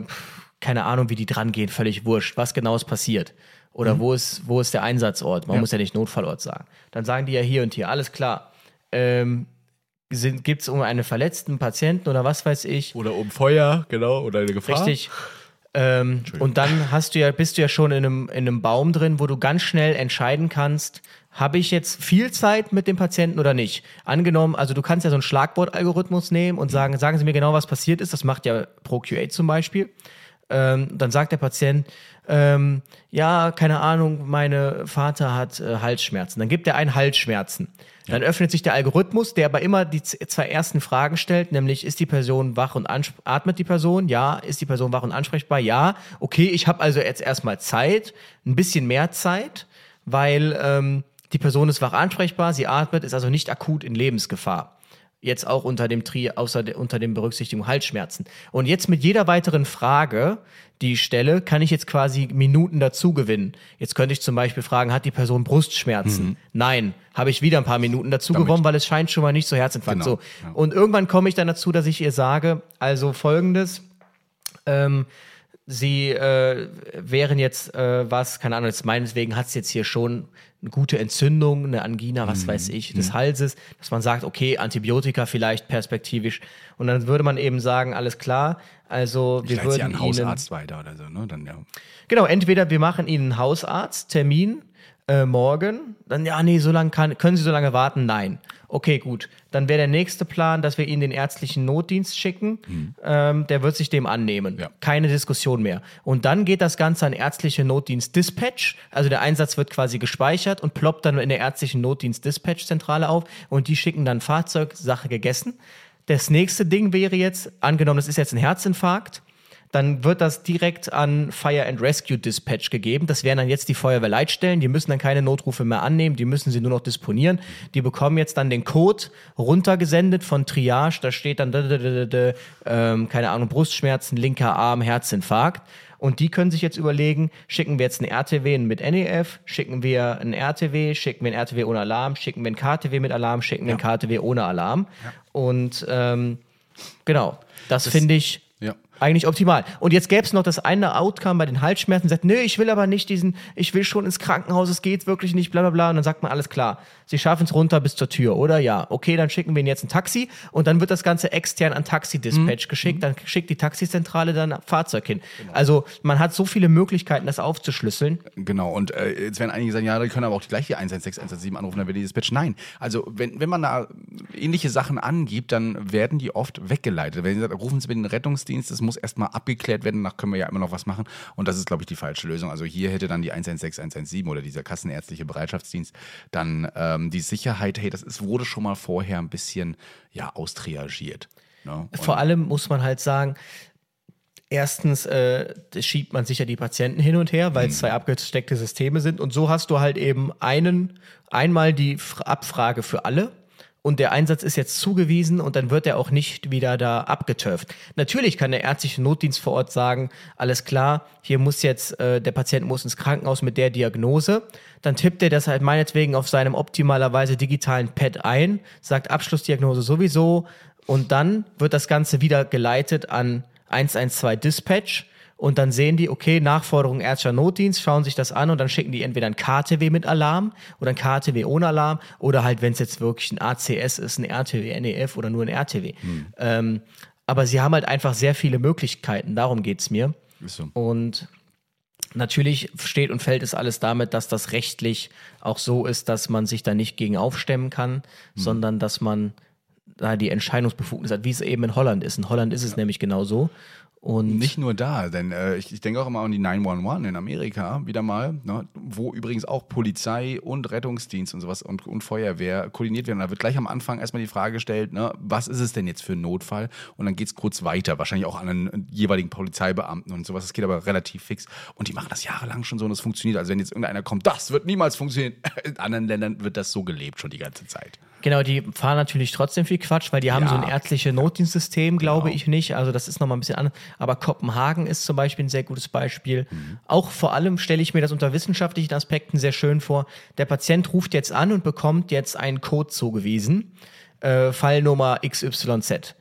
keine Ahnung, wie die dran gehen, völlig wurscht, was genau ist passiert. Oder wo, ist, wo ist der Einsatzort? Man muss ja nicht Notfallort sagen. Dann sagen die ja hier und hier, alles klar. Ähm, Gibt es um einen verletzten Patienten oder was weiß ich? Oder um Feuer, genau, oder eine Gefahr. Richtig. Ähm, und dann hast du ja, bist du ja schon in einem, in einem Baum drin, wo du ganz schnell entscheiden kannst, habe ich jetzt viel Zeit mit dem Patienten oder nicht? Angenommen, also du kannst ja so einen Schlagwortalgorithmus nehmen und sagen, sagen Sie mir genau, was passiert ist. Das macht ja ProQA zum Beispiel. Ähm, dann sagt der Patient, ähm, ja, keine Ahnung, meine Vater hat äh, Halsschmerzen. Dann gibt er einen Halsschmerzen. Dann öffnet sich der Algorithmus, der aber immer die zwei ersten Fragen stellt, nämlich ist die Person wach und atmet die Person? Ja. Ist die Person wach und ansprechbar? Ja. Okay, ich habe also jetzt erstmal Zeit, ein bisschen mehr Zeit, weil ähm, die Person ist wach ansprechbar, sie atmet, ist also nicht akut in Lebensgefahr. Jetzt auch unter dem Tri, außer de, unter dem Berücksichtigung Halsschmerzen. Und jetzt mit jeder weiteren Frage, die ich stelle, kann ich jetzt quasi Minuten dazu gewinnen. Jetzt könnte ich zum Beispiel fragen, hat die Person Brustschmerzen? Nein. Habe ich wieder ein paar Minuten dazu gewonnen, weil es scheint schon mal nicht so Herzinfarkt. Genau, So. Und irgendwann komme ich dann dazu, dass ich ihr sage, also folgendes, ähm, sie äh, wären jetzt äh, was, keine Ahnung, jetzt meinetwegen hat es jetzt hier schon eine gute Entzündung, eine Angina, Mhm. was weiß ich, des Halses, dass man sagt, okay, Antibiotika vielleicht perspektivisch. Und dann würde man eben sagen, alles klar, also wir leite sie würden an Ihnen Hausarzt weiter oder so, ne? Dann ja. Genau, entweder wir machen Ihnen einen Hausarzttermin äh, morgen, dann ja, nee, so lange kann, können Sie so lange warten? Nein. Okay, gut. Dann wäre der nächste Plan, dass wir Ihnen den ärztlichen Notdienst schicken. Ähm, der wird sich dem annehmen. Ja. Keine Diskussion mehr. Und dann geht das Ganze an ärztliche Notdienst Dispatch. Also der Einsatz wird quasi gespeichert und ploppt dann in der ärztlichen Notdienst Dispatch Zentrale auf und die schicken dann Fahrzeug, Sache gegessen. Das nächste Ding wäre jetzt, angenommen, das ist jetzt ein Herzinfarkt, dann wird das direkt an Fire and Rescue Dispatch gegeben. Das wären dann jetzt die Feuerwehrleitstellen. Die müssen dann keine Notrufe mehr annehmen, die müssen sie nur noch disponieren. Die bekommen jetzt dann den Code runtergesendet von Triage. Da steht dann, ähm, keine Ahnung, Brustschmerzen, linker Arm, Herzinfarkt. Und die können sich jetzt überlegen, schicken wir jetzt einen RTW mit NEF, schicken wir einen RTW, schicken wir einen RTW ohne Alarm, schicken wir einen KTW mit Alarm, schicken wir einen KTW ohne Alarm. Und ähm, genau, das, finde ich Ja. Eigentlich optimal. Und jetzt gäbe es noch das eine Outcome bei den Halsschmerzen, sagt, nö, ich will aber nicht diesen, ich will schon ins Krankenhaus, es geht wirklich nicht, bla bla bla. Und dann sagt man, alles klar, Sie schaffen es runter bis zur Tür, oder? Ja. Okay, dann schicken wir Ihnen jetzt ein Taxi und dann wird das Ganze extern an Taxi-Dispatch geschickt, dann schickt die Taxizentrale dann ein Fahrzeug hin. Also man hat so viele Möglichkeiten, das aufzuschlüsseln. Genau, und äh, jetzt werden einige sagen, ja, die können aber auch gleich die 116, 117 anrufen, dann wird die Dispatch. Nein, also wenn, wenn man da ähnliche Sachen angibt, dann werden die oft weggeleitet. Wenn sie sagt, rufen Sie bitte den Rettungsdienst, das muss erstmal abgeklärt werden, danach können wir ja immer noch was machen. Und das ist, glaube ich, die falsche Lösung. Also hier hätte dann die 116, 117 oder dieser kassenärztliche Bereitschaftsdienst dann ähm, die Sicherheit, hey, das ist, wurde schon mal vorher ein bisschen ja, austriagiert. Ne? Vor allem muss man halt sagen, erstens äh, schiebt man sicher die Patienten hin und her, weil es zwei abgesteckte Systeme sind. Und so hast du halt eben einen, einmal die Abfrage für alle. Und der Einsatz ist jetzt zugewiesen und dann wird er auch nicht wieder da abgeturft. Natürlich kann der ärztliche Notdienst vor Ort sagen, alles klar, hier muss jetzt, äh, der Patient muss ins Krankenhaus mit der Diagnose. Dann tippt er das halt meinetwegen auf seinem optimalerweise digitalen Pad ein, sagt Abschlussdiagnose sowieso und dann wird das Ganze wieder geleitet an 112 Dispatch und dann sehen die, okay, Nachforderung ärztlicher Notdienst, schauen sich das an und dann schicken die entweder ein KTW mit Alarm oder ein KTW ohne Alarm oder halt, wenn es jetzt wirklich ein ACS ist, ein RTW, NEF oder nur ein RTW. Hm. Ähm, aber sie haben halt einfach sehr viele Möglichkeiten, darum geht es mir. So. Und Natürlich steht und fällt es alles damit, dass das rechtlich auch so ist, dass man sich da nicht gegen aufstemmen kann, mhm. sondern dass man da die Entscheidungsbefugnis hat, wie es eben in Holland ist. In Holland ist es ja. nämlich genau so. Und nicht nur da, denn äh, ich, ich denke auch immer an die 911 in Amerika wieder mal, ne, wo übrigens auch Polizei und Rettungsdienst und sowas und, und Feuerwehr koordiniert werden. Da wird gleich am Anfang erstmal die Frage gestellt, ne, was ist es denn jetzt für ein Notfall? Und dann geht es kurz weiter, wahrscheinlich auch an einen jeweiligen Polizeibeamten und sowas. Das geht aber relativ fix. Und die machen das jahrelang schon so und es funktioniert. Also wenn jetzt irgendeiner kommt, das wird niemals funktionieren. In anderen Ländern wird das so gelebt schon die ganze Zeit. Genau, die fahren natürlich trotzdem viel Quatsch, weil die haben ja. so ein ärztliches Notdienstsystem, glaube genau. ich nicht. Also das ist nochmal ein bisschen anders. Aber Kopenhagen ist zum Beispiel ein sehr gutes Beispiel. Mhm. Auch vor allem stelle ich mir das unter wissenschaftlichen Aspekten sehr schön vor. Der Patient ruft jetzt an und bekommt jetzt einen Code zugewiesen. Äh, Fallnummer XYZ.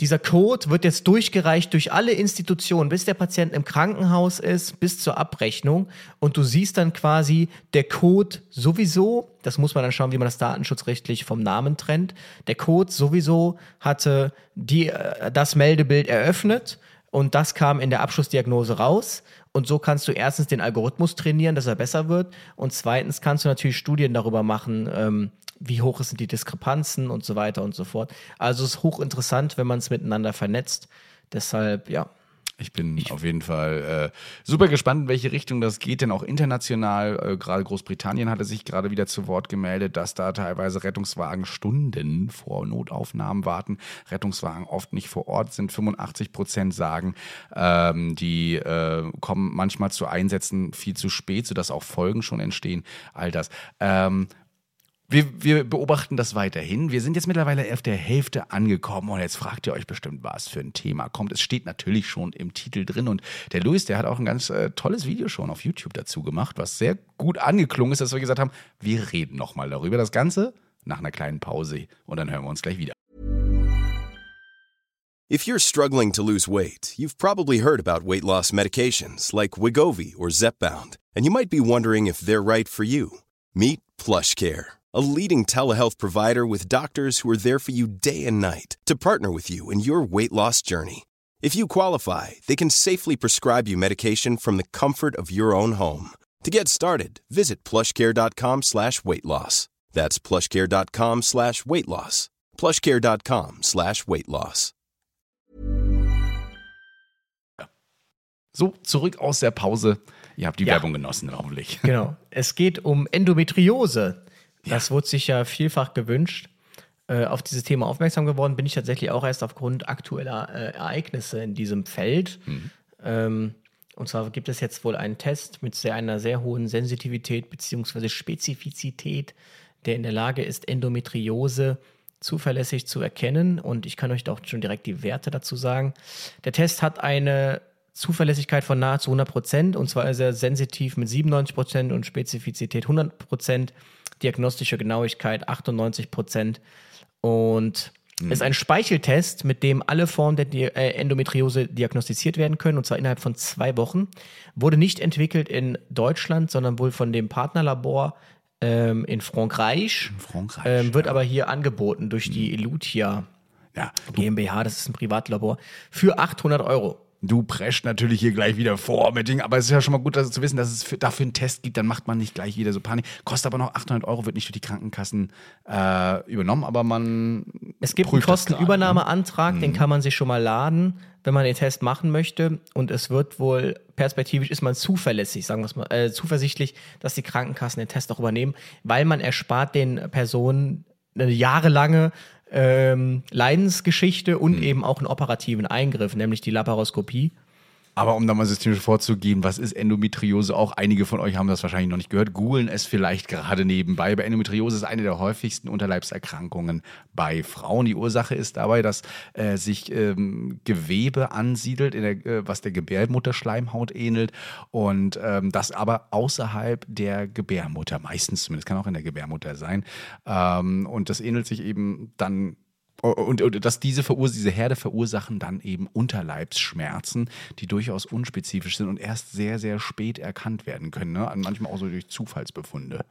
Dieser Code wird jetzt durchgereicht durch alle Institutionen, bis der Patient im Krankenhaus ist, bis zur Abrechnung. Und du siehst dann quasi der Code sowieso, das muss man dann schauen, wie man das datenschutzrechtlich vom Namen trennt. Der Code sowieso hatte die, äh, das Meldebild eröffnet und das kam in der Abschlussdiagnose raus. Und so kannst du erstens den Algorithmus trainieren, dass er besser wird. Und zweitens kannst du natürlich Studien darüber machen, ähm, wie hoch sind die Diskrepanzen und so weiter und so fort. Also es ist hochinteressant, wenn man es miteinander vernetzt. Deshalb, ja. Ich bin ich auf jeden Fall äh, super gespannt, in welche Richtung das geht, denn auch international, äh, gerade Großbritannien hatte sich gerade wieder zu Wort gemeldet, dass da teilweise Rettungswagen Stunden vor Notaufnahmen warten, Rettungswagen oft nicht vor Ort sind. 85 Prozent sagen, ähm, die äh, kommen manchmal zu Einsätzen viel zu spät, sodass auch Folgen schon entstehen. All das. Ähm, wir, wir, beobachten das weiterhin. Wir sind jetzt mittlerweile auf der Hälfte angekommen und jetzt fragt ihr euch bestimmt, was für ein Thema kommt. Es steht natürlich schon im Titel drin und der Luis, der hat auch ein ganz äh, tolles Video schon auf YouTube dazu gemacht, was sehr gut angeklungen ist, dass wir gesagt haben, wir reden nochmal darüber. Das Ganze nach einer kleinen Pause und dann hören wir uns gleich wieder. If you're struggling to lose weight, you've probably heard about weight loss medications like Wigovi or Zepbound, and you might be wondering if they're right for you. Meet Plush Care. A leading telehealth provider with doctors who are there for you day and night to partner with you in your weight loss journey. If you qualify, they can safely prescribe you medication from the comfort of your own home. To get started, visit plushcare.com slash weight loss. That's plushcare.com slash weight loss. plushcare.com slash weight loss. So, zurück aus der Pause. Ihr habt die ja. Werbung genossen, hoffentlich. Genau. Es geht um Endometriose. Das wurde sich ja vielfach gewünscht. Äh, auf dieses Thema aufmerksam geworden bin ich tatsächlich auch erst aufgrund aktueller äh, Ereignisse in diesem Feld. Mhm. Ähm, und zwar gibt es jetzt wohl einen Test mit sehr, einer sehr hohen Sensitivität bzw. Spezifizität, der in der Lage ist, Endometriose zuverlässig zu erkennen. Und ich kann euch auch schon direkt die Werte dazu sagen. Der Test hat eine Zuverlässigkeit von nahezu 100 Prozent. Und zwar ist er sensitiv mit 97 Prozent und Spezifizität 100 Prozent diagnostische Genauigkeit 98 Prozent und mhm. ist ein Speicheltest, mit dem alle Formen der Di äh, Endometriose diagnostiziert werden können, und zwar innerhalb von zwei Wochen. Wurde nicht entwickelt in Deutschland, sondern wohl von dem Partnerlabor ähm, in Frankreich. In Frankreich ähm, wird ja. aber hier angeboten durch die. Elutia ja. GmbH, das ist ein Privatlabor, für 800 Euro. Du prescht natürlich hier gleich wieder vor mit Dingen, aber es ist ja schon mal gut dass, zu wissen, dass es für, dafür einen Test gibt, dann macht man nicht gleich wieder so Panik. Kostet aber noch 800 Euro, wird nicht durch die Krankenkassen äh, übernommen, aber man. Es gibt einen Kostenübernahmeantrag, ne? den mhm. kann man sich schon mal laden, wenn man den Test machen möchte. Und es wird wohl perspektivisch ist man zuverlässig, sagen wir es mal, äh, zuversichtlich, dass die Krankenkassen den Test auch übernehmen, weil man erspart den Personen eine jahrelange ähm, Leidensgeschichte und mhm. eben auch einen operativen Eingriff, nämlich die Laparoskopie. Aber um da mal systemisch vorzugehen, was ist Endometriose? Auch einige von euch haben das wahrscheinlich noch nicht gehört. Googeln es vielleicht gerade nebenbei. Bei Endometriose ist eine der häufigsten Unterleibserkrankungen bei Frauen. Die Ursache ist dabei, dass äh, sich ähm, Gewebe ansiedelt, der, äh, was der Gebärmutterschleimhaut ähnelt. Und ähm, das aber außerhalb der Gebärmutter, meistens zumindest, kann auch in der Gebärmutter sein. Ähm, und das ähnelt sich eben dann Und, und dass diese, Verurs diese Herde verursachen dann eben Unterleibsschmerzen, die durchaus unspezifisch sind und erst sehr, sehr spät erkannt werden können. Ne? Manchmal auch so durch Zufallsbefunde.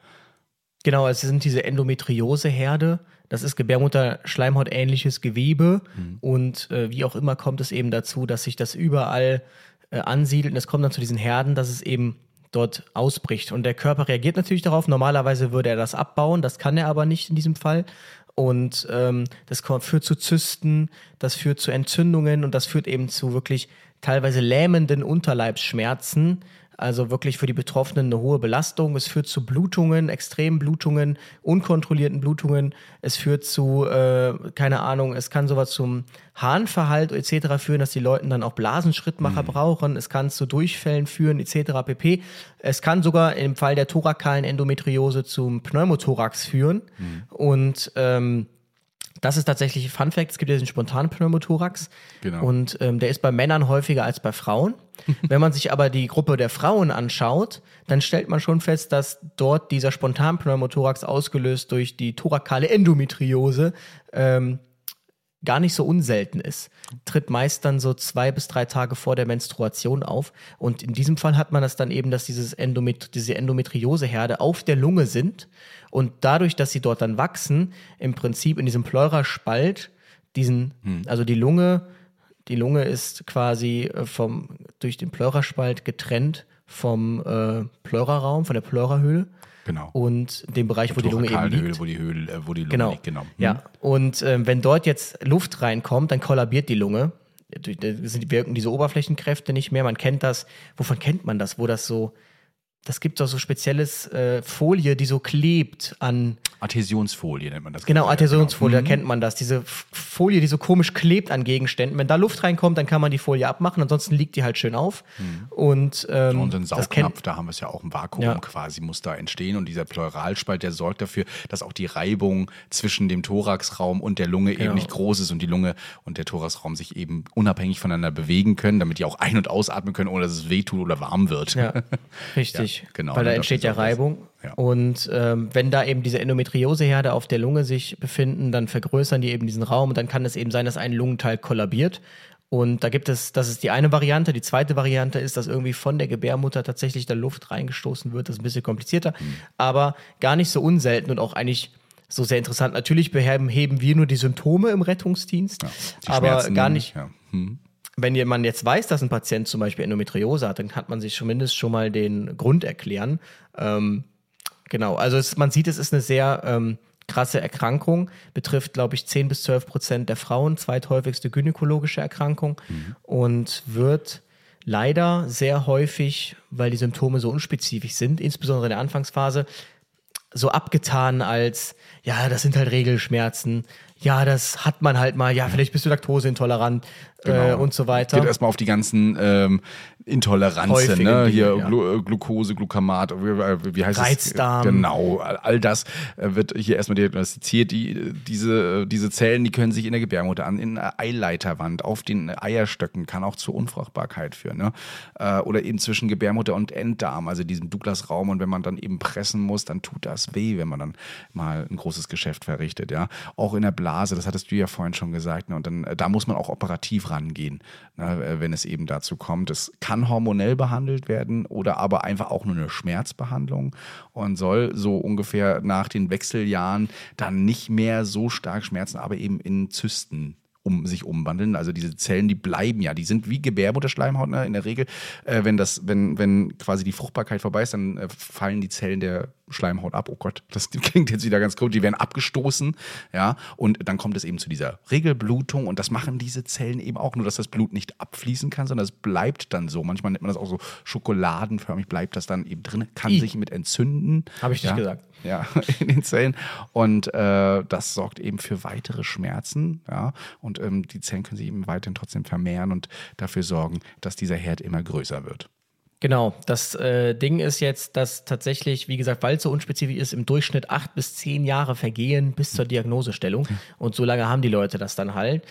Genau, es sind diese Endometrioseherde. Das ist Gebärmutter-Schleimhaut ähnliches Gewebe. Mhm. Und äh, wie auch immer kommt es eben dazu, dass sich das überall äh, ansiedelt. Und es kommt dann zu diesen Herden, dass es eben dort ausbricht. Und der Körper reagiert natürlich darauf. Normalerweise würde er das abbauen, das kann er aber nicht in diesem Fall. Und ähm, das führt zu Zysten, das führt zu Entzündungen und das führt eben zu wirklich teilweise lähmenden Unterleibsschmerzen, also wirklich für die Betroffenen eine hohe Belastung. Es führt zu Blutungen, extremen Blutungen, unkontrollierten Blutungen. Es führt zu, äh, keine Ahnung, es kann sowas zum Harnverhalt etc. führen, dass die Leute dann auch Blasenschrittmacher mhm. brauchen. Es kann zu Durchfällen führen etc. pp. Es kann sogar im Fall der thorakalen Endometriose zum Pneumothorax führen. Mhm. Und ähm, das ist tatsächlich Fun Fact. Es gibt ja diesen spontanen Pneumothorax. Genau. Und ähm, der ist bei Männern häufiger als bei Frauen. Wenn man sich aber die Gruppe der Frauen anschaut, dann stellt man schon fest, dass dort dieser spontan Pneumothorax ausgelöst durch die thorakale Endometriose ähm, gar nicht so unselten ist. Tritt meist dann so zwei bis drei Tage vor der Menstruation auf. Und in diesem Fall hat man das dann eben, dass dieses Endomet diese Endometrioseherde auf der Lunge sind und dadurch, dass sie dort dann wachsen, im Prinzip in diesem Pleuraspalt, diesen, hm. also die Lunge, die Lunge ist quasi äh, vom, durch den Pleuraspalt getrennt vom äh, Pleuraraum, von der Pleurahöhle. Genau. Und dem Bereich, wo die Lunge eben liegt. Höhle, wo die, Höhle, äh, wo die Lunge genau. liegt, genau. Hm. Ja, und äh, wenn dort jetzt Luft reinkommt, dann kollabiert die Lunge. Da wirken diese Oberflächenkräfte nicht mehr. Man kennt das. Wovon kennt man das? Wo das so das gibt doch so spezielles äh, Folie, die so klebt an. Adhäsionsfolie nennt man das. Genau, Adhäsionsfolie, genau. da kennt man das. Diese Folie, die so komisch klebt an Gegenständen. Wenn da Luft reinkommt, dann kann man die Folie abmachen, ansonsten liegt die halt schön auf. Mhm. Und, ähm, und ein Saugnapf, da haben wir es ja auch im Vakuum ja. quasi, muss da entstehen. Und dieser Pleuralspalt, der sorgt dafür, dass auch die Reibung zwischen dem Thoraxraum und der Lunge genau. eben nicht groß ist und die Lunge und der Thoraxraum sich eben unabhängig voneinander bewegen können, damit die auch ein- und ausatmen können, ohne dass es wehtut oder warm wird. Ja, richtig. ja. Genau, weil da entsteht ja Reibung. Ja. Und ähm, wenn da eben diese Endometrioseherde auf der Lunge sich befinden, dann vergrößern die eben diesen Raum und dann kann es eben sein, dass ein Lungenteil kollabiert. Und da gibt es, das ist die eine Variante. Die zweite Variante ist, dass irgendwie von der Gebärmutter tatsächlich da Luft reingestoßen wird. Das ist ein bisschen komplizierter, mhm. aber gar nicht so unselten und auch eigentlich so sehr interessant. Natürlich beheben wir nur die Symptome im Rettungsdienst, ja, aber gar nicht. Ja. Hm wenn man jetzt weiß, dass ein Patient zum Beispiel Endometriose hat, dann kann man sich zumindest schon mal den Grund erklären. Ähm, genau, also es, man sieht, es ist eine sehr ähm, krasse Erkrankung, betrifft, glaube ich, 10 bis 12 Prozent der Frauen, zweithäufigste gynäkologische Erkrankung mhm. und wird leider sehr häufig, weil die Symptome so unspezifisch sind, insbesondere in der Anfangsphase, so abgetan als, ja, das sind halt Regelschmerzen, ja, das hat man halt mal, ja, vielleicht bist du laktoseintolerant genau. äh, und so weiter. Geht erstmal auf die ganzen ähm, Intoleranzen, ne? Hier ja. Glu äh, Glucose, Glutamat, wie, wie heißt Reizdarm. es? Genau, all das äh, wird hier erstmal diagnostiziert. Die, diese, diese Zellen, die können sich in der Gebärmutter an, in der Eileiterwand, auf den Eierstöcken, kann auch zur Unfruchtbarkeit führen. Ne? Äh, oder eben zwischen Gebärmutter und Enddarm, also diesem Douglas-Raum. Und wenn man dann eben pressen muss, dann tut das weh, wenn man dann mal ein großes Geschäft verrichtet. Ja, Auch in der Blase, das hattest du ja vorhin schon gesagt. Ne? Und dann, da muss man auch operativ rangehen, ne? wenn es eben dazu kommt. Es kann kann hormonell behandelt werden oder aber einfach auch nur eine Schmerzbehandlung und soll so ungefähr nach den Wechseljahren dann nicht mehr so stark schmerzen, aber eben in Zysten um sich umwandeln. Also diese Zellen, die bleiben ja, die sind wie Gebärmutterschleimhaut ne? in der Regel. Äh, wenn das, wenn, wenn quasi die Fruchtbarkeit vorbei ist, dann äh, fallen die Zellen der Schleimhaut ab. Oh Gott, das klingt jetzt wieder ganz gut. Die werden abgestoßen, ja, und dann kommt es eben zu dieser Regelblutung und das machen diese Zellen eben auch, nur dass das Blut nicht abfließen kann, sondern es bleibt dann so. Manchmal nennt man das auch so schokoladenförmig, bleibt das dann eben drin, kann I. sich mit entzünden. Habe ich ja, nicht gesagt. Ja, in den Zellen. Und äh, das sorgt eben für weitere Schmerzen, ja, und ähm, die Zellen können sich eben weiterhin trotzdem vermehren und dafür sorgen, dass dieser Herd immer größer wird. Genau, das äh, Ding ist jetzt, dass tatsächlich, wie gesagt, weil es so unspezifisch ist, im Durchschnitt acht bis zehn Jahre vergehen bis zur Diagnosestellung. Und so lange haben die Leute das dann halt.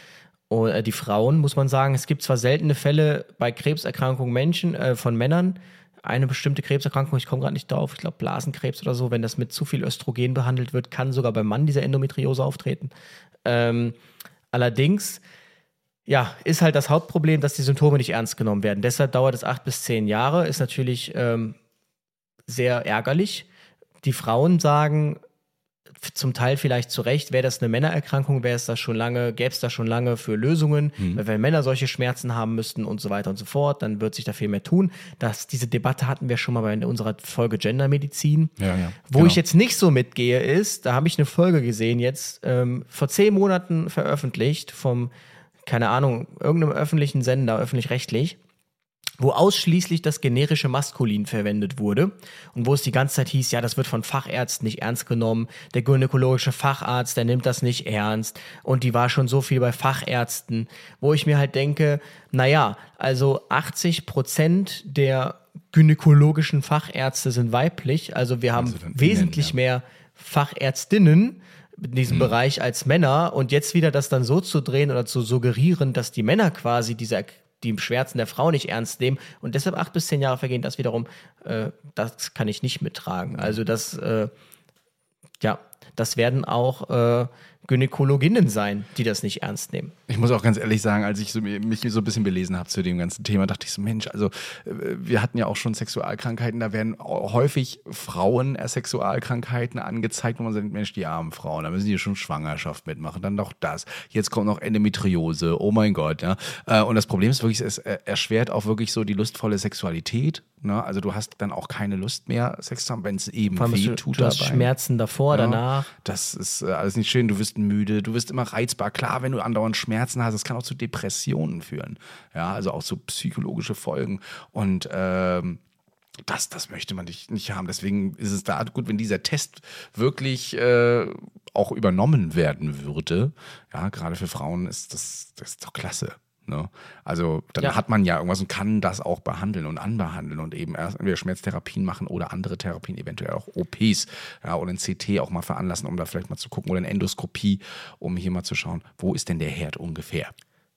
Und äh, die Frauen, muss man sagen, es gibt zwar seltene Fälle bei Krebserkrankungen Menschen, äh, von Männern, eine bestimmte Krebserkrankung, ich komme gerade nicht drauf, ich glaube Blasenkrebs oder so, wenn das mit zu viel Östrogen behandelt wird, kann sogar beim Mann diese Endometriose auftreten. Ähm, Allerdings, ja, ist halt das Hauptproblem, dass die Symptome nicht ernst genommen werden. Deshalb dauert es acht bis zehn Jahre, ist natürlich ähm, sehr ärgerlich. Die Frauen sagen, zum Teil vielleicht zu Recht, wäre das eine Männererkrankung, wäre es das schon lange, gäbe es da schon lange für Lösungen, mhm. weil wenn Männer solche Schmerzen haben müssten und so weiter und so fort, dann wird sich da viel mehr tun. Das, diese Debatte hatten wir schon mal bei unserer Folge Gendermedizin. Ja, ja, Wo genau. ich jetzt nicht so mitgehe, ist, da habe ich eine Folge gesehen, jetzt ähm, vor zehn Monaten veröffentlicht vom, keine Ahnung, irgendeinem öffentlichen Sender, öffentlich-rechtlich wo ausschließlich das generische Maskulin verwendet wurde und wo es die ganze Zeit hieß, ja, das wird von Fachärzten nicht ernst genommen, der gynäkologische Facharzt, der nimmt das nicht ernst und die war schon so viel bei Fachärzten, wo ich mir halt denke, naja, also 80 Prozent der gynäkologischen Fachärzte sind weiblich, also wir haben also wesentlich innen, ja. mehr Fachärztinnen in diesem mhm. Bereich als Männer und jetzt wieder das dann so zu drehen oder zu suggerieren, dass die Männer quasi diese die Schmerzen der Frau nicht ernst nehmen und deshalb acht bis zehn Jahre vergehen, das wiederum, äh, das kann ich nicht mittragen. Also das, äh, ja, das werden auch äh, Gynäkologinnen sein, die das nicht ernst nehmen. Ich muss auch ganz ehrlich sagen, als ich so, mich so ein bisschen belesen habe zu dem ganzen Thema, dachte ich so, Mensch, also äh, wir hatten ja auch schon Sexualkrankheiten, da werden häufig Frauen Sexualkrankheiten angezeigt, wo man sagt, Mensch, die armen Frauen, da müssen die schon Schwangerschaft mitmachen, dann doch das. Jetzt kommt noch Endometriose, oh mein Gott, ja. Äh, und das Problem ist wirklich, es erschwert auch wirklich so die lustvolle Sexualität Ne? Also du hast dann auch keine Lust mehr, Sex zu haben, wenn es eben weh tut. Du hast dabei. Schmerzen davor, ja, danach. Das ist äh, alles nicht schön. Du wirst müde, du wirst immer reizbar. Klar, wenn du andauernd Schmerzen hast, das kann auch zu Depressionen führen. Ja, also auch zu psychologische Folgen. Und ähm, das, das möchte man nicht, nicht haben. Deswegen ist es da gut, wenn dieser Test wirklich äh, auch übernommen werden würde. Ja, gerade für Frauen ist das, das ist doch klasse. Ne? Also dann ja. hat man ja irgendwas und kann das auch behandeln und anbehandeln und eben erst entweder Schmerztherapien machen oder andere Therapien, eventuell auch OPs ja, oder ein CT auch mal veranlassen, um da vielleicht mal zu gucken oder eine Endoskopie, um hier mal zu schauen, wo ist denn der Herd ungefähr.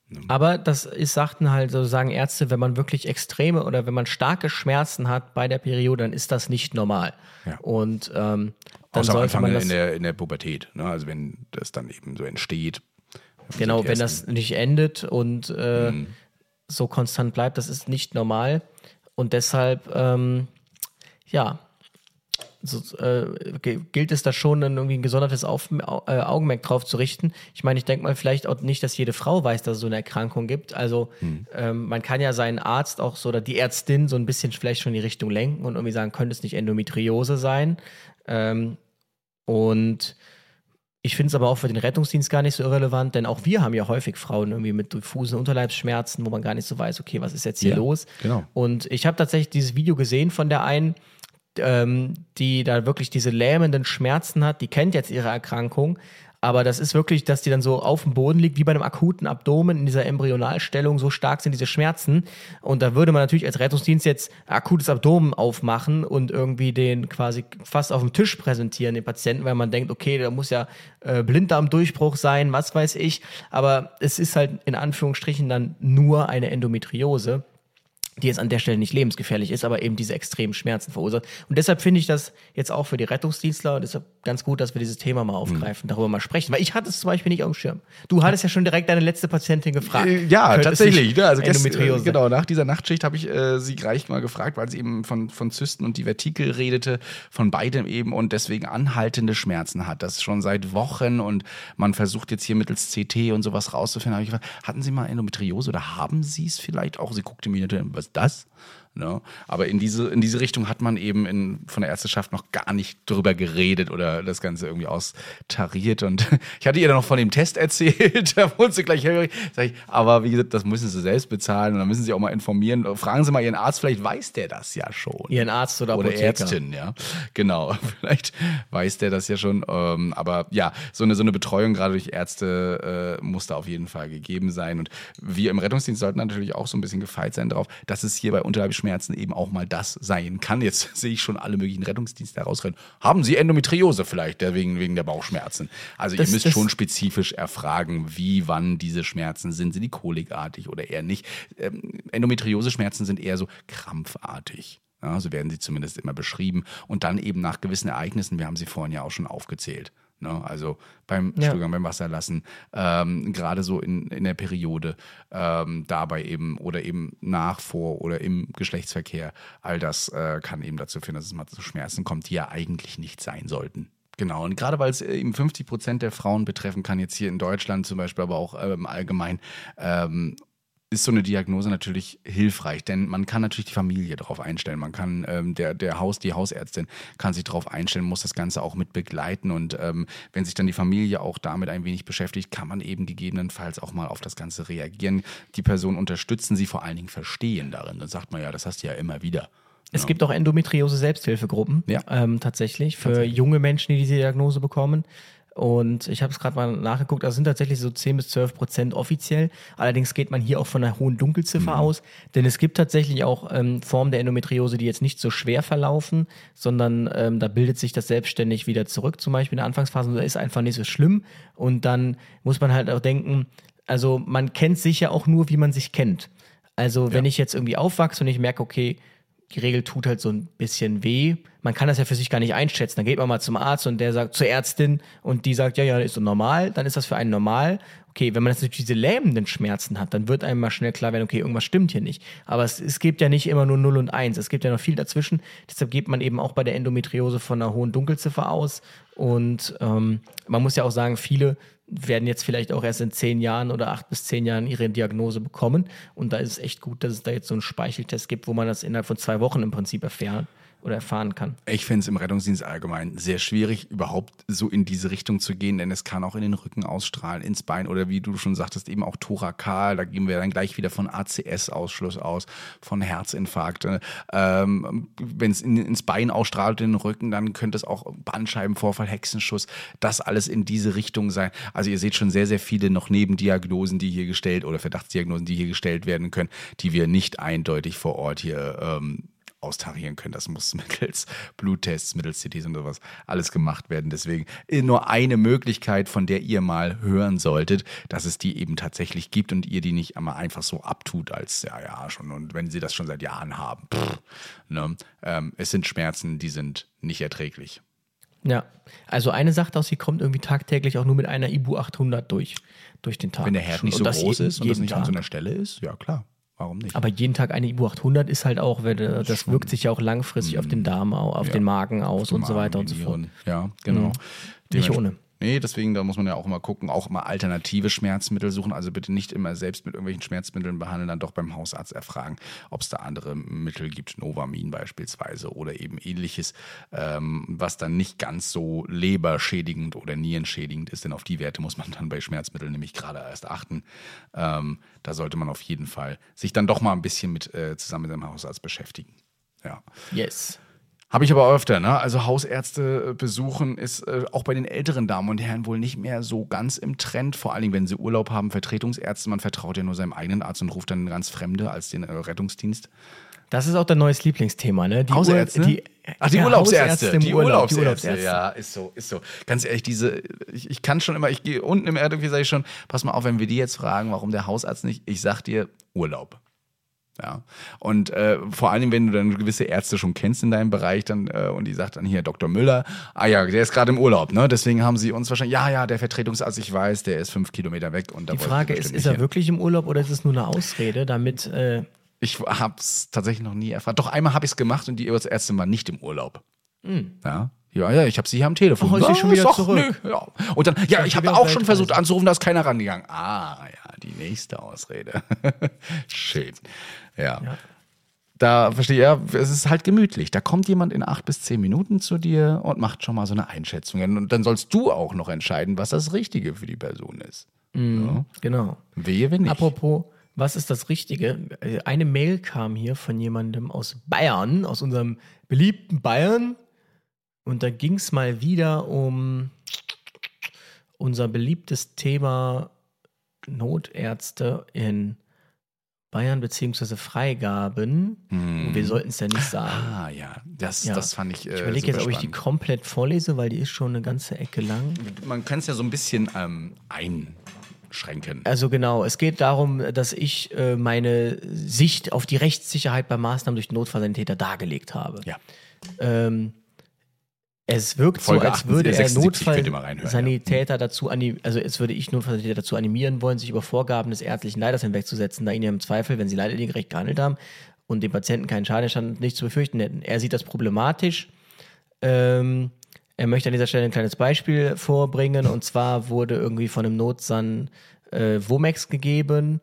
Ne? Aber das ist, sagten halt sozusagen Ärzte, wenn man wirklich extreme oder wenn man starke Schmerzen hat bei der Periode, dann ist das nicht normal. Ja. Und ähm, dann Außer sollte man das in der, in der Pubertät. Ne? Also wenn das dann eben so entsteht, Genau, wenn das nicht endet und äh, mhm. so konstant bleibt, das ist nicht normal. Und deshalb, ähm, ja, so, äh, gilt es da schon, dann irgendwie ein gesondertes Auf, äh, Augenmerk drauf zu richten. Ich meine, ich denke mal vielleicht auch nicht, dass jede Frau weiß, dass es so eine Erkrankung gibt. Also hm. ähm, man kann ja seinen Arzt auch so oder die Ärztin so ein bisschen vielleicht schon in die Richtung lenken und irgendwie sagen, könnte es nicht Endometriose sein? Ähm, und ich finde es aber auch für den Rettungsdienst gar nicht so irrelevant, denn auch wir haben ja häufig Frauen irgendwie mit diffusen Unterleibsschmerzen, wo man gar nicht so weiß, okay, was ist jetzt hier ja, los? Genau. Und ich habe tatsächlich dieses Video gesehen von der einen, ähm, die da wirklich diese lähmenden Schmerzen hat, die kennt jetzt ihre Erkrankung, aber das ist wirklich, dass die dann so auf dem Boden liegt, wie bei einem akuten Abdomen in dieser Embryonalstellung. So stark sind diese Schmerzen. Und da würde man natürlich als Rettungsdienst jetzt akutes Abdomen aufmachen und irgendwie den quasi fast auf dem Tisch präsentieren, den Patienten, weil man denkt, okay, da muss ja äh, Blinddarmdurchbruch sein, was weiß ich. Aber es ist halt in Anführungsstrichen dann nur eine Endometriose die jetzt an der Stelle nicht lebensgefährlich ist, aber eben diese extremen Schmerzen verursacht. Und deshalb finde ich das jetzt auch für die Rettungsdienstler und deshalb ganz gut, dass wir dieses Thema mal aufgreifen, mhm. darüber mal sprechen. Weil ich hatte es zum Beispiel nicht auf dem Schirm. Du hattest ja schon direkt deine letzte Patientin gefragt. Äh, ja, tatsächlich. Ne? Also Endometriose. Gest, genau, nach dieser Nachtschicht habe ich äh, sie gleich mal gefragt, weil sie eben von, von Zysten und Divertikel redete, von beidem eben und deswegen anhaltende Schmerzen hat. Das schon seit Wochen und man versucht jetzt hier mittels CT und sowas rauszufinden. Habe ich gefragt, hatten Sie mal Endometriose oder haben Sie es vielleicht auch? Sie guckte mir was ist das? Ne? Aber in diese, in diese Richtung hat man eben in, von der Ärzteschaft noch gar nicht drüber geredet oder das Ganze irgendwie austariert. Und ich hatte ihr dann noch von dem Test erzählt, da wurde sie gleich hörig. Ich, aber wie gesagt, das müssen sie selbst bezahlen und dann müssen sie auch mal informieren. Fragen Sie mal Ihren Arzt, vielleicht weiß der das ja schon. Ihren Arzt oder, oder Ärztin, ja. Genau, vielleicht weiß der das ja schon. Ähm, aber ja, so eine, so eine Betreuung gerade durch Ärzte äh, muss da auf jeden Fall gegeben sein. Und wir im Rettungsdienst sollten natürlich auch so ein bisschen gefeit sein darauf, dass es hier bei Unterleib Schmerzen eben auch mal das sein kann. Jetzt sehe ich schon alle möglichen Rettungsdienste herausrennen. Haben Sie Endometriose vielleicht wegen, wegen der Bauchschmerzen? Also das, ihr müsst schon spezifisch erfragen, wie, wann diese Schmerzen sind. Sind die kolikartig oder eher nicht? Ähm, Endometriose-Schmerzen sind eher so krampfartig. Ja, so werden sie zumindest immer beschrieben. Und dann eben nach gewissen Ereignissen, wir haben sie vorhin ja auch schon aufgezählt. Ne? Also beim Ja. Stuhlgang, beim Wasserlassen, ähm, gerade so in, in der Periode, ähm, dabei eben oder eben nach, vor oder im Geschlechtsverkehr, all das äh, kann eben dazu führen, dass es mal zu Schmerzen kommt, die ja eigentlich nicht sein sollten. Genau, und gerade weil es äh, eben 50 Prozent der Frauen betreffen kann, jetzt hier in Deutschland zum Beispiel, aber auch ähm, allgemein, ähm, ist so eine Diagnose natürlich hilfreich, denn man kann natürlich die Familie darauf einstellen. Man kann ähm, der, der Haus, die Hausärztin kann sich darauf einstellen, muss das Ganze auch mit begleiten. Und ähm, wenn sich dann die Familie auch damit ein wenig beschäftigt, kann man eben gegebenenfalls auch mal auf das Ganze reagieren. Die Person unterstützen, sie vor allen Dingen verstehen darin. Dann sagt man ja, das hast du ja immer wieder. Es gibt auch Endometriose-Selbsthilfegruppen, Ja. ähm, tatsächlich, für junge Menschen, die diese Diagnose bekommen. Und ich habe es gerade mal nachgeguckt, das sind tatsächlich so 10 bis 12 Prozent offiziell. Allerdings geht man hier auch von einer hohen Dunkelziffer aus, denn es gibt tatsächlich auch ähm, Formen der Endometriose, die jetzt nicht so schwer verlaufen, sondern ähm, da bildet sich das selbstständig wieder zurück, zum Beispiel in der Anfangsphase, und da ist einfach nicht so schlimm. Und dann muss man halt auch denken, also man kennt sich ja auch nur, wie man sich kennt. Also wenn ich jetzt irgendwie aufwachse und ich merke, okay, die Regel tut halt so ein bisschen weh. Man kann das ja für sich gar nicht einschätzen. Dann geht man mal zum Arzt und der sagt zur Ärztin und die sagt, ja, ja, ist so normal, dann ist das für einen normal. Okay, wenn man jetzt natürlich diese lähmenden Schmerzen hat, dann wird einem mal schnell klar werden, okay, irgendwas stimmt hier nicht. Aber es, es gibt ja nicht immer nur 0 und 1, es gibt ja noch viel dazwischen. Deshalb geht man eben auch bei der Endometriose von einer hohen Dunkelziffer aus. Und ähm, man muss ja auch sagen, viele werden jetzt vielleicht auch erst in zehn Jahren oder acht bis zehn Jahren ihre Diagnose bekommen. Und da ist es echt gut, dass es da jetzt so einen Speicheltest gibt, wo man das innerhalb von zwei Wochen im Prinzip erfahren oder erfahren kann. Ich finde es im Rettungsdienst allgemein sehr schwierig, überhaupt so in diese Richtung zu gehen, denn es kann auch in den Rücken ausstrahlen, ins Bein oder wie du schon sagtest, eben auch thorakal. Da gehen wir dann gleich wieder von ACS-Ausschluss aus, von Herzinfarkte. Ähm, Wenn es in, ins Bein ausstrahlt, in den Rücken, dann könnte es auch Bandscheibenvorfall, Hexenschuss, das alles in diese Richtung sein. Also ihr seht schon sehr, sehr viele noch Nebendiagnosen, die hier gestellt oder Verdachtsdiagnosen, die hier gestellt werden können, die wir nicht eindeutig vor Ort hier ähm, austarieren können. Das muss mittels Bluttests, mittels CTs und sowas alles gemacht werden. Deswegen nur eine Möglichkeit, von der ihr mal hören solltet, dass es die eben tatsächlich gibt und ihr die nicht einmal einfach so abtut als, ja, ja, schon. Und wenn sie das schon seit Jahren haben, pff, ne? ähm, es sind Schmerzen, die sind nicht erträglich. Ja, also eine sagt aus, sie kommt irgendwie tagtäglich auch nur mit einer Ibu 800 durch, durch den Tag. Wenn der Herd nicht so groß ist und das nicht an so Tag. einer Stelle ist, ja klar, warum nicht? Aber jeden Tag eine Ibu 800 ist halt auch, äh, das wirkt sich ja auch langfristig auf den Darm, au- auf Ja. den Magen aus und so weiter und so fort. Ja, genau. Mhm. Nicht ohne. Nee, deswegen, da muss man ja auch immer gucken, auch immer alternative Schmerzmittel suchen. Also bitte nicht immer selbst mit irgendwelchen Schmerzmitteln behandeln, dann doch beim Hausarzt erfragen, ob es da andere Mittel gibt, Novamin beispielsweise oder eben ähnliches, ähm, was dann nicht ganz so leberschädigend oder nierenschädigend ist, denn auf die Werte muss man dann bei Schmerzmitteln nämlich gerade erst achten. Ähm, da sollte man auf jeden Fall sich dann doch mal ein bisschen mit äh, zusammen mit dem Hausarzt beschäftigen. Ja. Yes. Habe ich aber öfter, ne? Also Hausärzte äh, besuchen ist äh, auch bei den älteren Damen und Herren wohl nicht mehr so ganz im Trend. Vor allen Dingen, wenn sie Urlaub haben, Vertretungsärzte. Man vertraut ja nur seinem eigenen Arzt und ruft dann ganz Fremde als den äh, Rettungsdienst. Das ist auch dein neues Lieblingsthema, ne? Die Hausärzte? Ur- die, Ach, die ja, Urlaubsärzte. Hausärzte Die Urlaub, die Urlaubsärzte. Urlaubsärzte. Ja, ist so, ist so. Ganz ehrlich, diese, ich, ich kann schon immer, ich gehe unten im Erdöpfchen, sage ich schon, pass mal auf, wenn wir die jetzt fragen, warum der Hausarzt nicht, ich sag dir, Urlaub. Ja. Und äh, vor allem, wenn du dann gewisse Ärzte schon kennst in deinem Bereich, dann äh, und die sagt dann hier Dr. Müller, ah ja, der ist gerade im Urlaub, ne? Deswegen haben sie uns wahrscheinlich, ja, ja, der Vertretungsarzt, ich weiß, der ist fünf Kilometer weg und da Die Frage ich ist, ist er hin. wirklich im Urlaub oder ist es nur eine Ausrede, damit äh, Ich hab's tatsächlich noch nie erfahren. Doch einmal habe ich es gemacht und die Ärztin war nicht im Urlaub. Ja. Ja, ja, ich habe sie hier am Telefon. Ach, ist sie schon wieder zurück? nö, ja. Und dann, ja, ich habe wieder auch schon versucht anzurufen, da ist keiner rangegangen. Ah, ja, die nächste Ausrede. Schön. Ja. Ja. Da verstehe ich, ja, es ist halt gemütlich. Da kommt jemand in acht bis zehn Minuten zu dir und macht schon mal so eine Einschätzung. Und dann sollst du auch noch entscheiden, was das Richtige für die Person ist. Ja. genau. Wehe, wenn nicht. Apropos, was ist das Richtige? Eine Mail kam hier von jemandem aus Bayern, aus unserem beliebten Bayern. Und da ging es mal wieder um unser beliebtes Thema Notärzte in Bayern beziehungsweise Freigaben. Und wir sollten es ja nicht sagen. Ah, ja, das, Ja. das fand ich. Äh, Ich überlege jetzt, ob ich die komplett vorlese, weil die ist schon eine ganze Ecke lang. Man kann es ja so ein bisschen ähm, einschränken. Also genau, es geht darum, dass ich äh, meine Sicht auf die Rechtssicherheit bei Maßnahmen durch Notfallsanitäter dargelegt habe. Ja. Ähm, Es wirkt Folge so, als würde 78, er Notfallsanitäter dazu animieren, also es würde ich Notfallsanitäter dazu animieren wollen, sich über Vorgaben des ärztlichen Leiters hinwegzusetzen, da ihnen ja im Zweifel, wenn sie leitliniengerecht gehandelt haben und dem Patienten keinen Schadenstand nicht zu befürchten hätten. Er sieht das problematisch. Ähm, er möchte an dieser Stelle ein kleines Beispiel vorbringen und zwar wurde irgendwie von einem Notsan äh, Womex gegeben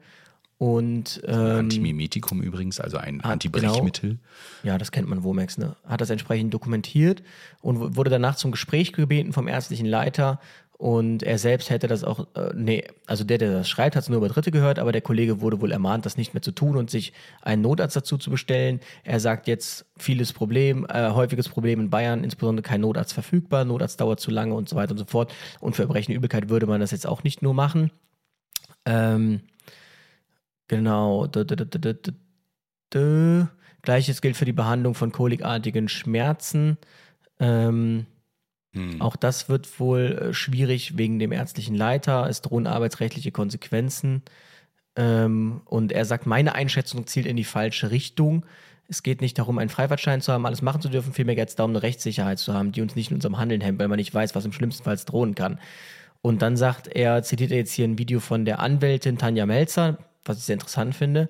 und ähm, Antimimetikum übrigens, also ein Ah, Antibrechmittel. ja, das kennt man Womex, ne? Hat das entsprechend dokumentiert und wurde danach zum Gespräch gebeten vom ärztlichen Leiter. Und er selbst hätte das auch, äh, nee, also der, der das schreibt, hat es nur über Dritte gehört, aber der Kollege wurde wohl ermahnt, das nicht mehr zu tun und sich einen Notarzt dazu zu bestellen. Er sagt jetzt, vieles Problem, äh, häufiges Problem in Bayern, insbesondere kein Notarzt verfügbar, Notarzt dauert zu lange und so weiter und so fort. Und für Erbrechen und Übelkeit würde man das jetzt auch nicht nur machen. Ähm, genau. Dö, dö, dö. Gleiches gilt für die Behandlung von kolikartigen Schmerzen. Ähm, Hm. auch das wird wohl äh, schwierig wegen dem ärztlichen Leiter. Es drohen arbeitsrechtliche Konsequenzen. Ähm, und er sagt, meine Einschätzung zielt in die falsche Richtung. Es geht nicht darum, einen Freifahrtschein zu haben, alles machen zu dürfen, vielmehr geht es darum, eine Rechtssicherheit zu haben, die uns nicht in unserem Handeln hemmt, weil man nicht weiß, was im schlimmsten Fall drohen kann. Und dann sagt er, zitiert er jetzt hier ein Video von der Anwältin Tanja Melzer, was ich sehr interessant finde,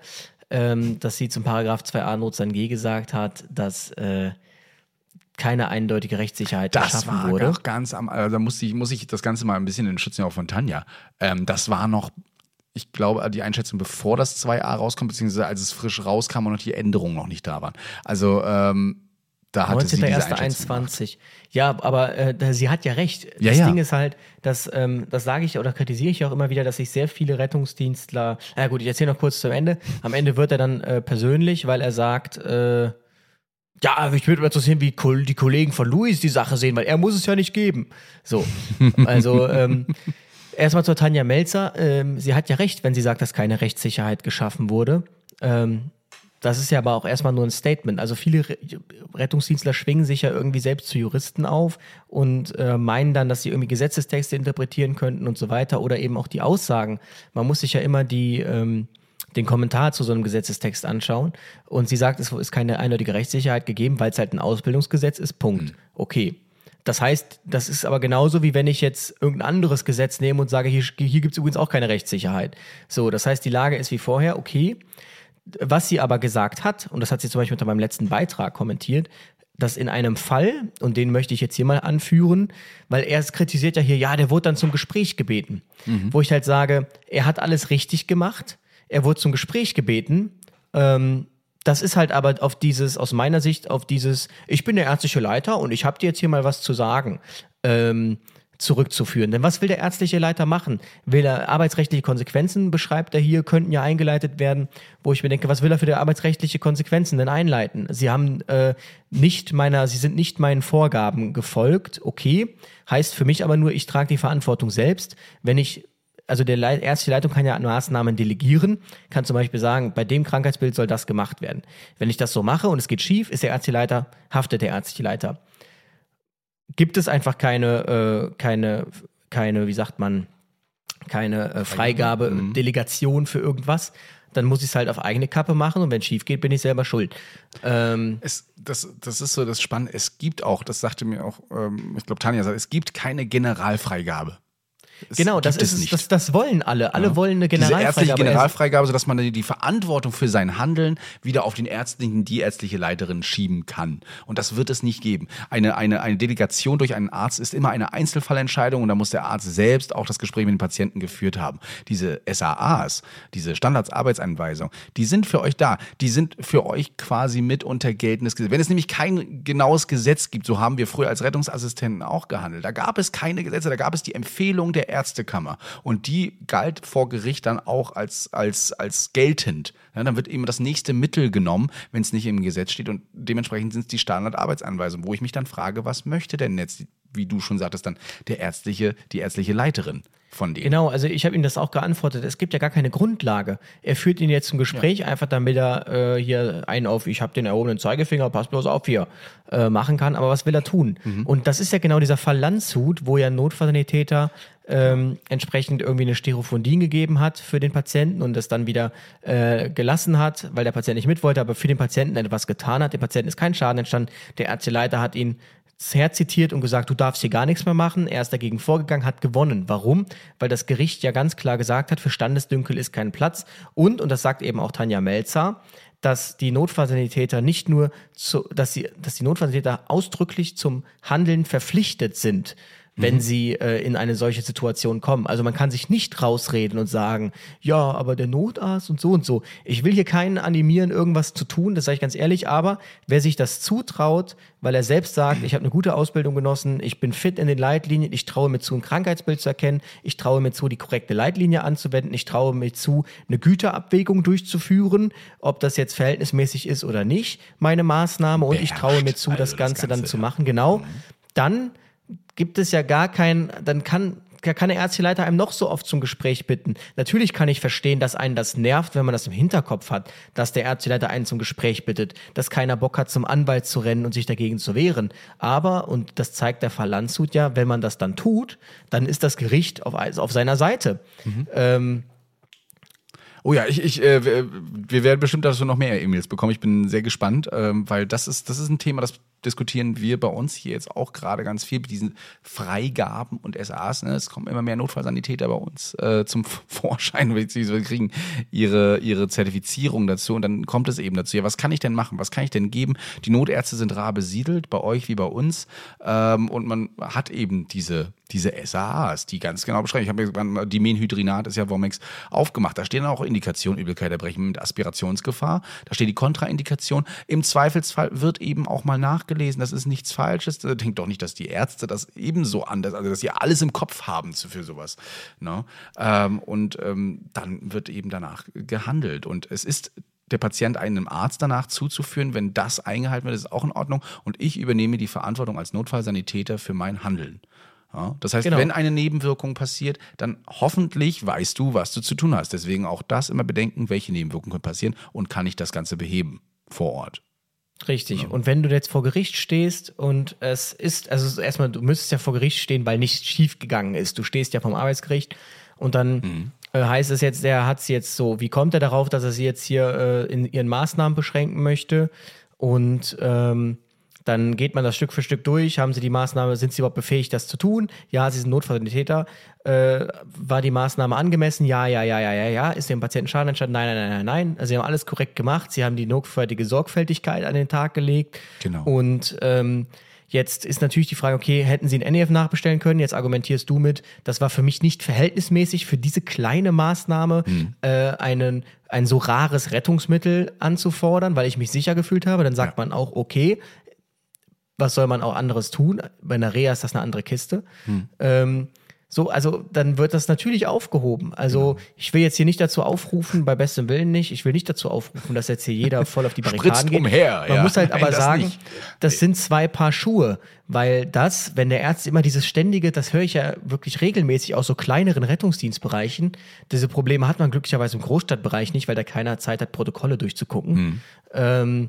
ähm, dass sie zum Paragraph 2a Notsan G gesagt hat, dass äh, keine eindeutige Rechtssicherheit Das geschaffen war wurde. auch ganz am, also da muss ich, muss ich das Ganze mal ein bisschen in den Schutz nehmen, auch von Tanja. Ähm, das war noch, ich glaube, die Einschätzung, bevor das 2a rauskommt, beziehungsweise als es frisch rauskam und noch die Änderungen noch nicht da waren. Also, ähm, da hatte sie diese Einschätzung gemacht. 19.01.21. Ja, aber äh, sie hat ja recht. Ja, das ja. Ding ist halt, dass, ähm, das sage ich oder kritisiere ich auch immer wieder, dass sich sehr viele Rettungsdienstler, na gut, ich erzähle noch kurz zum Ende. Am Ende wird er dann äh, persönlich, weil er sagt, äh, ja, ich würde mal interessieren, wie die Kollegen von Luis die Sache sehen, weil er muss es ja nicht geben. So, also ähm, erstmal zur Tanja Melzer. Ähm, sie hat ja recht, wenn sie sagt, dass keine Rechtssicherheit geschaffen wurde. Ähm, das ist ja aber auch erstmal nur ein Statement. Also viele Re Rettungsdienstler schwingen sich ja irgendwie selbst zu Juristen auf und äh, meinen dann, dass sie irgendwie Gesetzestexte interpretieren könnten und so weiter oder eben auch die Aussagen. Man muss sich ja immer die, ähm, den Kommentar zu so einem Gesetzestext anschauen und sie sagt, es ist keine eindeutige Rechtssicherheit gegeben, weil es halt ein Ausbildungsgesetz ist. Punkt. Okay. Das heißt, das ist aber genauso wie wenn ich jetzt irgendein anderes Gesetz nehme und sage, hier, hier gibt es übrigens auch keine Rechtssicherheit. So, das heißt, die Lage ist wie vorher, okay. Was sie aber gesagt hat, und das hat sie zum Beispiel unter meinem letzten Beitrag kommentiert, dass in einem Fall, und den möchte ich jetzt hier mal anführen, weil er es kritisiert ja hier, ja, der wurde dann zum Gespräch gebeten. Wo ich halt sage, er hat alles richtig gemacht, er wurde zum Gespräch gebeten, ähm, das ist halt aber auf dieses, aus meiner Sicht, auf dieses, ich bin der ärztliche Leiter und ich habe dir jetzt hier mal was zu sagen, ähm, zurückzuführen. Denn was will der ärztliche Leiter machen? Will er arbeitsrechtliche Konsequenzen, beschreibt er hier, könnten ja eingeleitet werden, wo ich mir denke, was will er für die arbeitsrechtliche Konsequenzen denn einleiten? Sie haben äh, nicht meiner, sie sind nicht meinen Vorgaben gefolgt, okay, heißt für mich aber nur, ich trage die Verantwortung selbst. Wenn ich also der Leit ärztliche Leitung kann ja Maßnahmen delegieren, kann zum Beispiel sagen, bei dem Krankheitsbild soll das gemacht werden. Wenn ich das so mache und es geht schief, ist der ärztliche Leiter, haftet der ärztliche Leiter. Gibt es einfach keine, äh, keine, keine, wie sagt man, keine äh, Freigabe, Delegation für irgendwas, dann muss ich es halt auf eigene Kappe machen und wenn es schief geht, bin ich selber schuld. Ähm, Es, das, das ist so das Spannende. Es gibt auch, das sagte mir auch, ähm, ich glaube, Tanja sagt, es gibt keine Generalfreigabe. Es genau, das ist nicht. das, das wollen alle. Alle wollen eine Diese ärztliche Generalfreigabe. Generalfreigabe, sodass man die, Verantwortung für sein Handeln wieder auf den ärztlichen, die ärztliche Leiterin schieben kann. Und das wird es nicht geben. Eine, eine, eine Delegation durch einen Arzt ist immer eine Einzelfallentscheidung und da muss der Arzt selbst auch das Gespräch mit dem Patienten geführt haben. Diese SAAs, diese Standardsarbeitsanweisung, die sind für euch da. Die sind für euch quasi mit unter geltendes Gesetz. Wenn es nämlich kein genaues Gesetz gibt, so haben wir früher als Rettungsassistenten auch gehandelt. Da gab es keine Gesetze, da gab es die Empfehlung der Ärztekammer. Und die galt vor Gericht dann auch als, als, als geltend. Ja, dann wird eben das nächste Mittel genommen, wenn es nicht im Gesetz steht. Und dementsprechend sind es die Standardarbeitsanweisungen, wo ich mich dann frage, was möchte denn jetzt, wie du schon sagtest, dann der ärztliche, die ärztliche Leiterin von denen? Genau, also ich habe ihm das auch geantwortet. Es gibt ja gar keine Grundlage. Er führt ihn jetzt zum Gespräch, einfach damit er äh, hier einen auf, ich habe den erhobenen Zeigefinger, pass bloß auf hier, äh, machen kann. Aber was will er tun? Und das ist ja genau dieser Fall Landshut, wo ja Notfallsanitäter ähm, entsprechend irgendwie eine Sterophondin gegeben hat für den Patienten und das dann wieder äh, gelassen hat, weil der Patient nicht mit wollte, aber für den Patienten etwas getan hat. Dem Patienten ist kein Schaden entstanden. Der Ärzteleiter hat ihn herzitiert und gesagt, du darfst hier gar nichts mehr machen. Er ist dagegen vorgegangen, hat gewonnen. Warum? Weil das Gericht ja ganz klar gesagt hat, für Standesdünkel ist kein Platz. Und, und das sagt eben auch Tanja Melzer, dass die Notfallsanitäter nicht nur, zu, dass, sie, dass die Notfallsanitäter ausdrücklich zum Handeln verpflichtet sind wenn mhm. sie äh, in eine solche Situation kommen. Also man kann sich nicht rausreden und sagen, ja, aber der Notarzt und so und so. Ich will hier keinen animieren, irgendwas zu tun, das sage ich ganz ehrlich, aber wer sich das zutraut, weil er selbst sagt, ich habe eine gute Ausbildung genossen, ich bin fit in den Leitlinien, ich traue mir zu, ein Krankheitsbild zu erkennen, ich traue mir zu, die korrekte Leitlinie anzuwenden, ich traue mir zu, eine Güterabwägung durchzuführen, ob das jetzt verhältnismäßig ist oder nicht, meine Maßnahme, und ich traue mir zu, also das, Ganze das, Ganze dann zu machen, genau, mhm. dann gibt es ja gar kein, dann kann kann der ärztliche Leiter einem noch so oft zum Gespräch bitten. Natürlich kann ich verstehen, dass einen das nervt, wenn man das im Hinterkopf hat, dass der ärztliche Leiter einen zum Gespräch bittet, dass keiner Bock hat, zum Anwalt zu rennen und sich dagegen zu wehren. Aber, und das zeigt der Fall Landshut ja, wenn man das dann tut, dann ist das Gericht auf, auf seiner Seite. Mhm. Ähm, Oh ja, ich, ich, äh, wir werden bestimmt dazu noch mehr E-Mails bekommen. Ich bin sehr gespannt, ähm, weil das ist, das ist ein Thema, das diskutieren wir bei uns hier jetzt auch gerade ganz viel mit diesen Freigaben und SAs. Ne? Es kommen immer mehr Notfallsanitäter bei uns äh, zum Vorschein, beziehungsweise kriegen ihre, ihre Zertifizierung dazu und dann kommt es eben dazu. Ja, was kann ich denn machen? Was kann ich denn geben? Die Notärzte sind rar besiedelt, bei euch wie bei uns. Ähm, und man hat eben diese diese SAAs, die ganz genau beschreiben. Ich habe die Menhydrinat ist ja Womex aufgemacht. Da stehen auch Indikationen Übelkeit erbrechen mit Aspirationsgefahr. Da steht die Kontraindikation. Im Zweifelsfall wird eben auch mal nachgelesen. Das ist nichts Falsches. Denkt doch nicht, dass die Ärzte das ebenso anders, also dass sie alles im Kopf haben für sowas. Ne? Ähm, und ähm, dann wird eben danach gehandelt. Und es ist der Patient einem Arzt danach zuzuführen, wenn das eingehalten wird, ist auch in Ordnung. Und ich übernehme die Verantwortung als Notfallsanitäter für mein Handeln. Ja, das heißt, genau. wenn eine Nebenwirkung passiert, dann hoffentlich weißt du, was du zu tun hast. Deswegen auch das immer bedenken, welche Nebenwirkungen passieren und kann ich das Ganze beheben vor Ort. Richtig. Ja. Und wenn du jetzt vor Gericht stehst und es ist, also erstmal, du müsstest ja vor Gericht stehen, weil nichts schiefgegangen ist. Du stehst ja vom Arbeitsgericht und dann mhm. äh, heißt es jetzt, der hat es jetzt so, wie kommt er darauf, dass er sie jetzt hier äh, in ihren Maßnahmen beschränken möchte? Und ähm, dann geht man das Stück für Stück durch. Haben Sie die Maßnahme, sind Sie überhaupt befähigt, das zu tun? Ja, Sie sind Notfallsanitäter. Äh, war die Maßnahme angemessen? Ja, ja, ja, ja, ja, ja. Ist dem Patienten Schaden entstanden? Nein, nein, nein, nein, nein. Also Sie haben alles korrekt gemacht. Sie haben die notwendige Sorgfältigkeit an den Tag gelegt. Genau. Und ähm, Jetzt ist natürlich die Frage, okay, hätten Sie ein NEF nachbestellen können? Jetzt argumentierst du mit, das war für mich nicht verhältnismäßig, für diese kleine Maßnahme mhm. äh, einen, ein so rares Rettungsmittel anzufordern, weil ich mich sicher gefühlt habe. Dann sagt ja. man auch, okay, was soll man auch anderes tun? Bei einer Reha ist das eine andere Kiste. Hm. Ähm, so, also dann wird das natürlich aufgehoben. Also genau. ich will jetzt hier nicht dazu aufrufen, bei bestem Willen nicht, ich will nicht dazu aufrufen, dass jetzt hier jeder voll auf die Barrikaden geht. Umher, Man ja. muss halt Nein, aber das sagen, nicht. das sind zwei Paar Schuhe, weil das, wenn der Arzt immer dieses ständige, das höre ich ja wirklich regelmäßig aus so kleineren Rettungsdienstbereichen, diese Probleme hat man glücklicherweise im Großstadtbereich nicht, weil da keiner Zeit hat, Protokolle durchzugucken. Hm. Ähm,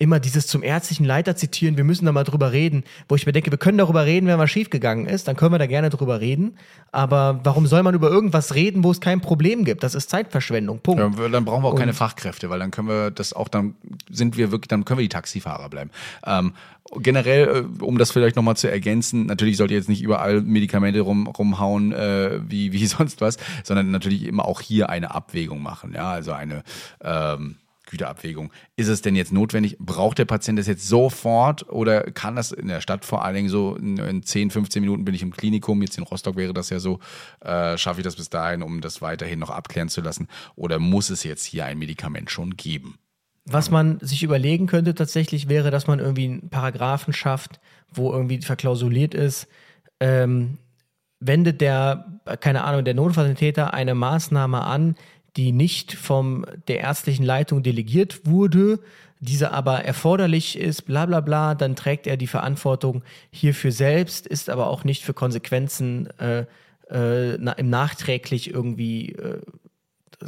immer dieses zum ärztlichen Leiter zitieren, wir müssen da mal drüber reden, wo ich mir denke, wir können darüber reden, wenn was schiefgegangen ist, dann können wir da gerne drüber reden. Aber warum soll man über irgendwas reden, wo es kein Problem gibt? Das ist Zeitverschwendung. Punkt. Ja, dann brauchen wir auch Und keine Fachkräfte, weil dann können wir das auch, dann sind wir wirklich, dann können wir die Taxifahrer bleiben. Ähm, generell, äh, um das vielleicht nochmal zu ergänzen, natürlich sollt ihr jetzt nicht überall Medikamente rum, rumhauen, äh, wie, wie sonst was, sondern natürlich immer auch hier eine Abwägung machen. Ja, also eine, ähm, Güterabwägung. Ist es denn jetzt notwendig? Braucht der Patient das jetzt sofort oder kann das in der Stadt vor allen Dingen so in, 10, 15 Minuten bin ich im Klinikum, jetzt in Rostock wäre das ja so, äh, schaffe ich das bis dahin, um das weiterhin noch abklären zu lassen? Oder muss es jetzt hier ein Medikament schon geben? Was man sich überlegen könnte tatsächlich wäre, dass man irgendwie einen Paragraphen schafft, wo irgendwie verklausuliert ist, ähm, wendet der, keine Ahnung, der Notfalltäter eine Maßnahme an, die nicht vom der ärztlichen Leitung delegiert wurde, diese aber erforderlich ist, bla bla bla, dann trägt er die Verantwortung hierfür selbst, ist aber auch nicht für Konsequenzen äh, äh, na, im nachträglich irgendwie äh,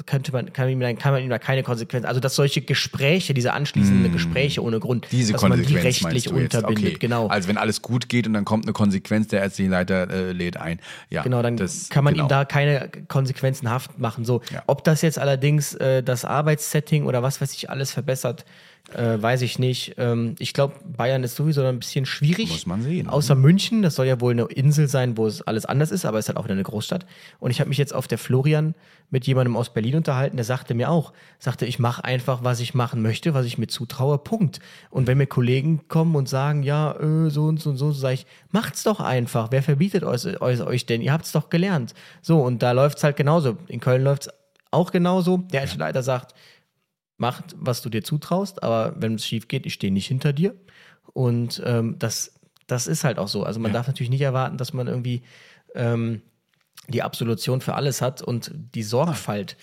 könnte man, kann, man, kann man ihm da keine Konsequenz, also dass solche Gespräche, diese anschließenden mm. Gespräche ohne Grund, diese dass man die rechtlich unterbindet, okay. genau. Also wenn alles gut geht und dann kommt eine Konsequenz, der ärztliche Leiter äh, lädt ein. Ja, genau, dann das, kann man genau. ihm da keine Konsequenzen haft machen. So, ja. ob das jetzt allerdings äh, das Arbeitssetting oder was weiß ich alles verbessert, äh, weiß ich nicht. Ähm, ich glaube, Bayern ist sowieso ein bisschen schwierig. Muss man sehen. Außer München, das soll ja wohl eine Insel sein, wo es alles anders ist, aber es ist halt auch wieder eine Großstadt. Und ich habe mich jetzt auf der Florian mit jemandem aus Berlin unterhalten, der sagte mir auch, sagte, ich mache einfach, was ich machen möchte, was ich mir zutraue, Punkt. Und wenn mir Kollegen kommen und sagen, ja, äh, so und so und so, sage ich, macht's doch einfach. Wer verbietet euch, euch denn? Ihr habt's doch gelernt. So, und da läuft's halt genauso. In Köln läuft's auch genauso. Der. Leiter sagt, mach, was du dir zutraust, aber wenn es schief geht, ich stehe nicht hinter dir. Und ähm, das, das ist halt auch so. Also man ja. darf natürlich nicht erwarten, dass man irgendwie ähm, die Absolution für alles hat und die Sorgfalt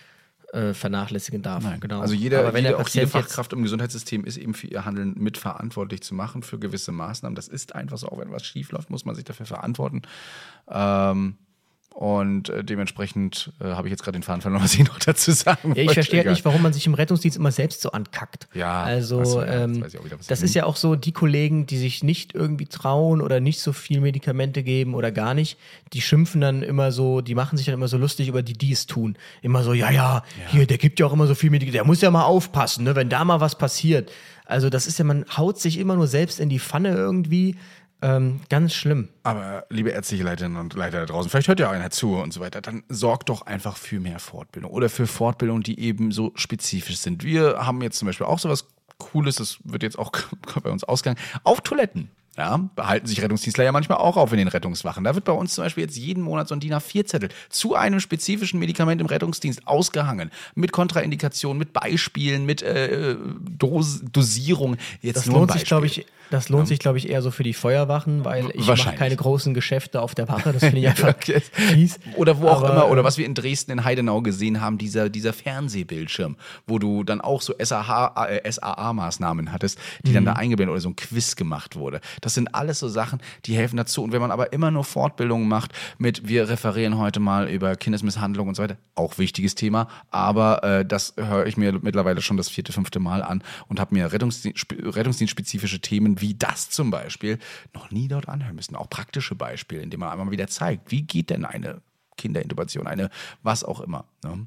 äh, vernachlässigen darf. Nein. Genau. Also jeder, Aber wenn jede, auch jede Fachkraft im Gesundheitssystem ist eben für ihr Handeln mitverantwortlich zu machen für gewisse Maßnahmen. Das ist einfach so, auch wenn was schief läuft, muss man sich dafür verantworten. Ähm, und äh, dementsprechend äh, habe ich jetzt gerade den Faden verloren, was ich noch dazu sagen Ja, ich verstehe halt nicht, warum man sich im Rettungsdienst immer selbst so ankackt. Ja, also ähm, das, wieder, das ist ja auch so, die Kollegen, die sich nicht irgendwie trauen oder nicht so viel Medikamente geben oder gar nicht, die schimpfen dann immer so, die machen sich dann immer so lustig über die, die es tun. Immer so, ja, ja, ja. hier, der gibt ja auch immer so viel Medikamente, der muss ja mal aufpassen, ne, wenn da mal was passiert. Also das ist ja, man haut sich immer nur selbst in die Pfanne irgendwie ähm, ganz schlimm. Aber liebe ärztliche Leiterinnen und Leiter da draußen, vielleicht hört ja einer zu und so weiter, dann sorgt doch einfach für mehr Fortbildung oder für Fortbildung, die eben so spezifisch sind. Wir haben jetzt zum Beispiel auch sowas Cooles, das wird jetzt auch bei uns ausgegangen, auf Toiletten. Ja, behalten sich Rettungsdienstler ja manchmal auch auf in den Rettungswachen. Da wird bei uns zum Beispiel jetzt jeden Monat so ein DIN A4-Zettel zu einem spezifischen Medikament im Rettungsdienst ausgehangen. Mit Kontraindikationen, mit Beispielen, mit äh, Dos Dosierung. Jetzt das lohnt sich, glaube ich, das lohnt sich, glaube ich, eher so für die Feuerwachen, weil ich mache keine großen Geschäfte auf der Wache. Das finde ich einfach fies. Oder wo auch Aber, immer. Oder was wir in Dresden, in Heidenau gesehen haben, dieser, dieser Fernsehbildschirm, wo du dann auch so SAA-Maßnahmen äh, hattest, die mhm. dann da eingeblendet oder so ein Quiz gemacht wurde. Das sind alles so Sachen, die helfen dazu. Und wenn man aber immer nur Fortbildungen macht mit, wir referieren heute mal über Kindesmisshandlung und so weiter, auch wichtiges Thema, aber äh, das höre ich mir mittlerweile schon das vierte, fünfte Mal an und habe mir Rettungsdienst, rettungsdienstspezifische Themen wie das zum Beispiel noch nie dort anhören müssen. Auch praktische Beispiele, indem man einmal wieder zeigt, wie geht denn eine Kinderintubation, eine was auch immer. Ne?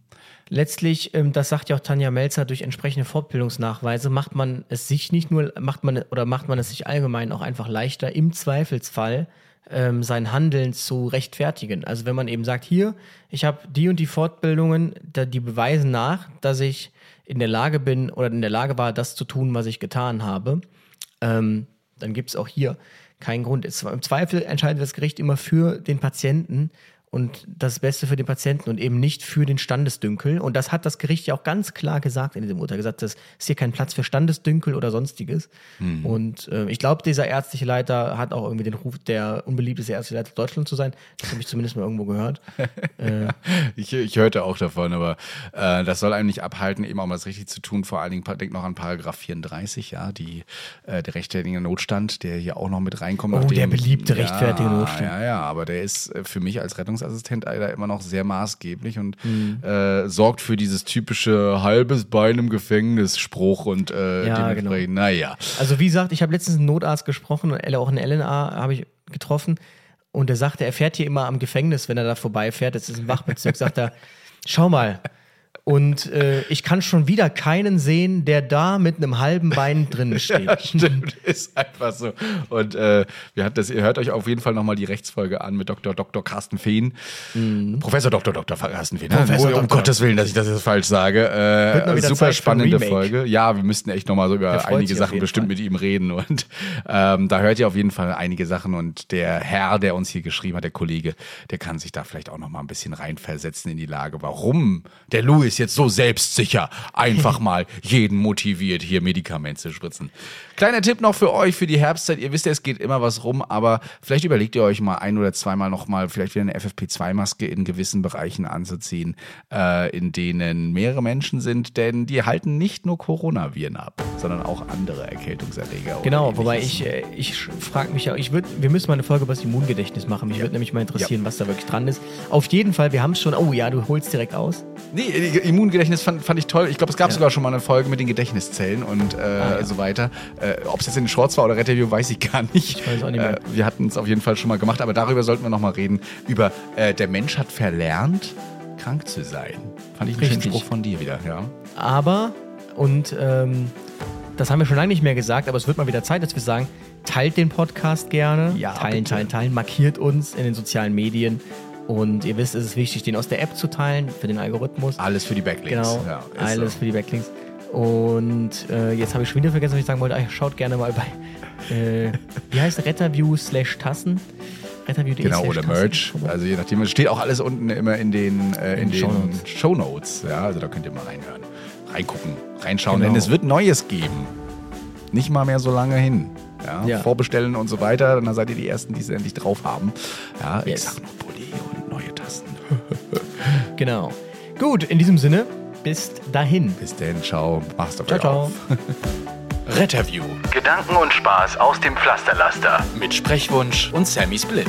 Letztlich, ähm, das sagt ja auch Tanja Melzer, durch entsprechende Fortbildungsnachweise macht man es sich nicht nur, macht man oder macht man es sich allgemein auch einfach leichter, im Zweifelsfall ähm, sein Handeln zu rechtfertigen. Also wenn man eben sagt, hier, ich habe die und die Fortbildungen, die beweisen nach, dass ich in der Lage bin oder in der Lage war, das zu tun, was ich getan habe, ähm, dann gibt es auch hier keinen Grund. Im Zweifel entscheidet das Gericht immer für den Patienten und das Beste für den Patienten und eben nicht für den Standesdünkel. Und das hat das Gericht ja auch ganz klar gesagt in diesem Urteil, gesagt, das ist hier kein Platz für Standesdünkel oder sonstiges. Mhm. Und äh, ich glaube, dieser ärztliche Leiter hat auch irgendwie den Ruf, der unbeliebteste ärztliche Leiter Deutschland zu sein. Das habe ich zumindest mal irgendwo gehört. äh, ich, ich hörte auch davon, aber äh, das soll einem nicht abhalten, eben auch mal das richtig zu tun. Vor allen Dingen, denk noch an Paragraph 34, ja, die, äh, der rechtfertige Notstand, der hier auch noch mit reinkommt. Oh, der beliebte ja, rechtfertige Notstand. Ja, ja, aber der ist äh, für mich als Rettungs Rettungsassistent da immer noch sehr maßgeblich und mhm. äh, sorgt für dieses typische halbes Bein im Gefängnis Spruch und äh, ja, dementsprechend, genau. naja. Also wie gesagt, ich habe letztens einen Notarzt gesprochen, auch einen LNA habe ich getroffen und der sagte, er fährt hier immer am Gefängnis, wenn er da vorbeifährt, das ist ein Wachbezirk, sagt er, schau mal, und äh, ich kann schon wieder keinen sehen, der da mit einem halben Bein drin steht. Ja, stimmt, ist einfach so. Und äh, wir hatten das, ihr hört euch auf jeden Fall nochmal die Rechtsfolge an mit Dr. Dr. Carsten Fehn. Mhm. Professor Dr. Dr. Carsten Fehn. Professor oh, um. Gottes Willen, dass ich das jetzt falsch sage. Äh, super Zeit spannende Folge. Ja, wir müssten echt nochmal so über einige Sachen bestimmt Fall. mit ihm reden. Und ähm, da hört ihr auf jeden Fall einige Sachen. Und der Herr, der uns hier geschrieben hat, der Kollege, der kann sich da vielleicht auch nochmal ein bisschen reinversetzen in die Lage, warum der Louis ist jetzt so selbstsicher einfach mal jeden motiviert, hier Medikament zu spritzen. Kleiner Tipp noch für euch für die Herbstzeit. Ihr wisst ja, es geht immer was rum, aber vielleicht überlegt ihr euch mal ein oder zweimal nochmal vielleicht wieder eine FFP2-Maske in gewissen Bereichen anzuziehen, äh, in denen mehrere Menschen sind, denn die halten nicht nur Coronaviren ab, sondern auch andere Erkältungserreger. Genau, wobei ich, äh, ich frage mich ja, ich würd, wir müssen mal eine Folge über das Immungedächtnis machen. Mich ja. würde nämlich mal interessieren, ja. was da wirklich dran ist. Auf jeden Fall, wir haben es schon, oh ja, du holst direkt aus. Nee, Immungedächtnis fand, fand ich toll. Ich glaube, es gab ja. sogar schon mal eine Folge mit den Gedächtniszellen und äh, ah, ja. so weiter. Äh, Ob es jetzt in den Shorts war oder Red Review, weiß ich gar nicht. Ich weiß auch nicht mehr. Äh, wir hatten es auf jeden Fall schon mal gemacht, aber darüber sollten wir noch mal reden. Über äh, der Mensch hat verlernt, krank zu sein. Fand ich einen Richtig. schönen Spruch von dir wieder, ja. Aber, und ähm, das haben wir schon lange nicht mehr gesagt, aber es wird mal wieder Zeit, dass wir sagen, teilt den Podcast gerne. Ja, teilen, bitte. teilen, teilen. Markiert uns in den sozialen Medien. Und ihr wisst, es ist wichtig, den aus der App zu teilen für den Algorithmus. Alles für die Backlinks. Genau, Ja, alles so. für die Backlinks. Und äh, jetzt habe ich schon wieder vergessen, was ich sagen wollte. Schaut gerne mal bei, äh, wie heißt Retterview slash Tassen? Retterview.de Genau, oder. Merch. Also je nachdem, es steht auch alles unten immer in den, äh, in In den Shownotes. Shownotes. Ja, also da könnt ihr mal reinhören, reingucken, reinschauen, Genau. denn es wird Neues geben. Nicht mal mehr so lange hin. Ja, Ja. Vorbestellen und so weiter, dann seid ihr die Ersten, die es endlich drauf haben. Ja, ich Yes. sag nur Pulli und neue Tasten. Genau. Gut, in diesem Sinne, bis dahin. Bis denn, ciao, mach's doch Ciao, ciao. Retterview. Gedanken und Spaß aus dem Pflasterlaster. Mit Sprechwunsch und Sammy Split.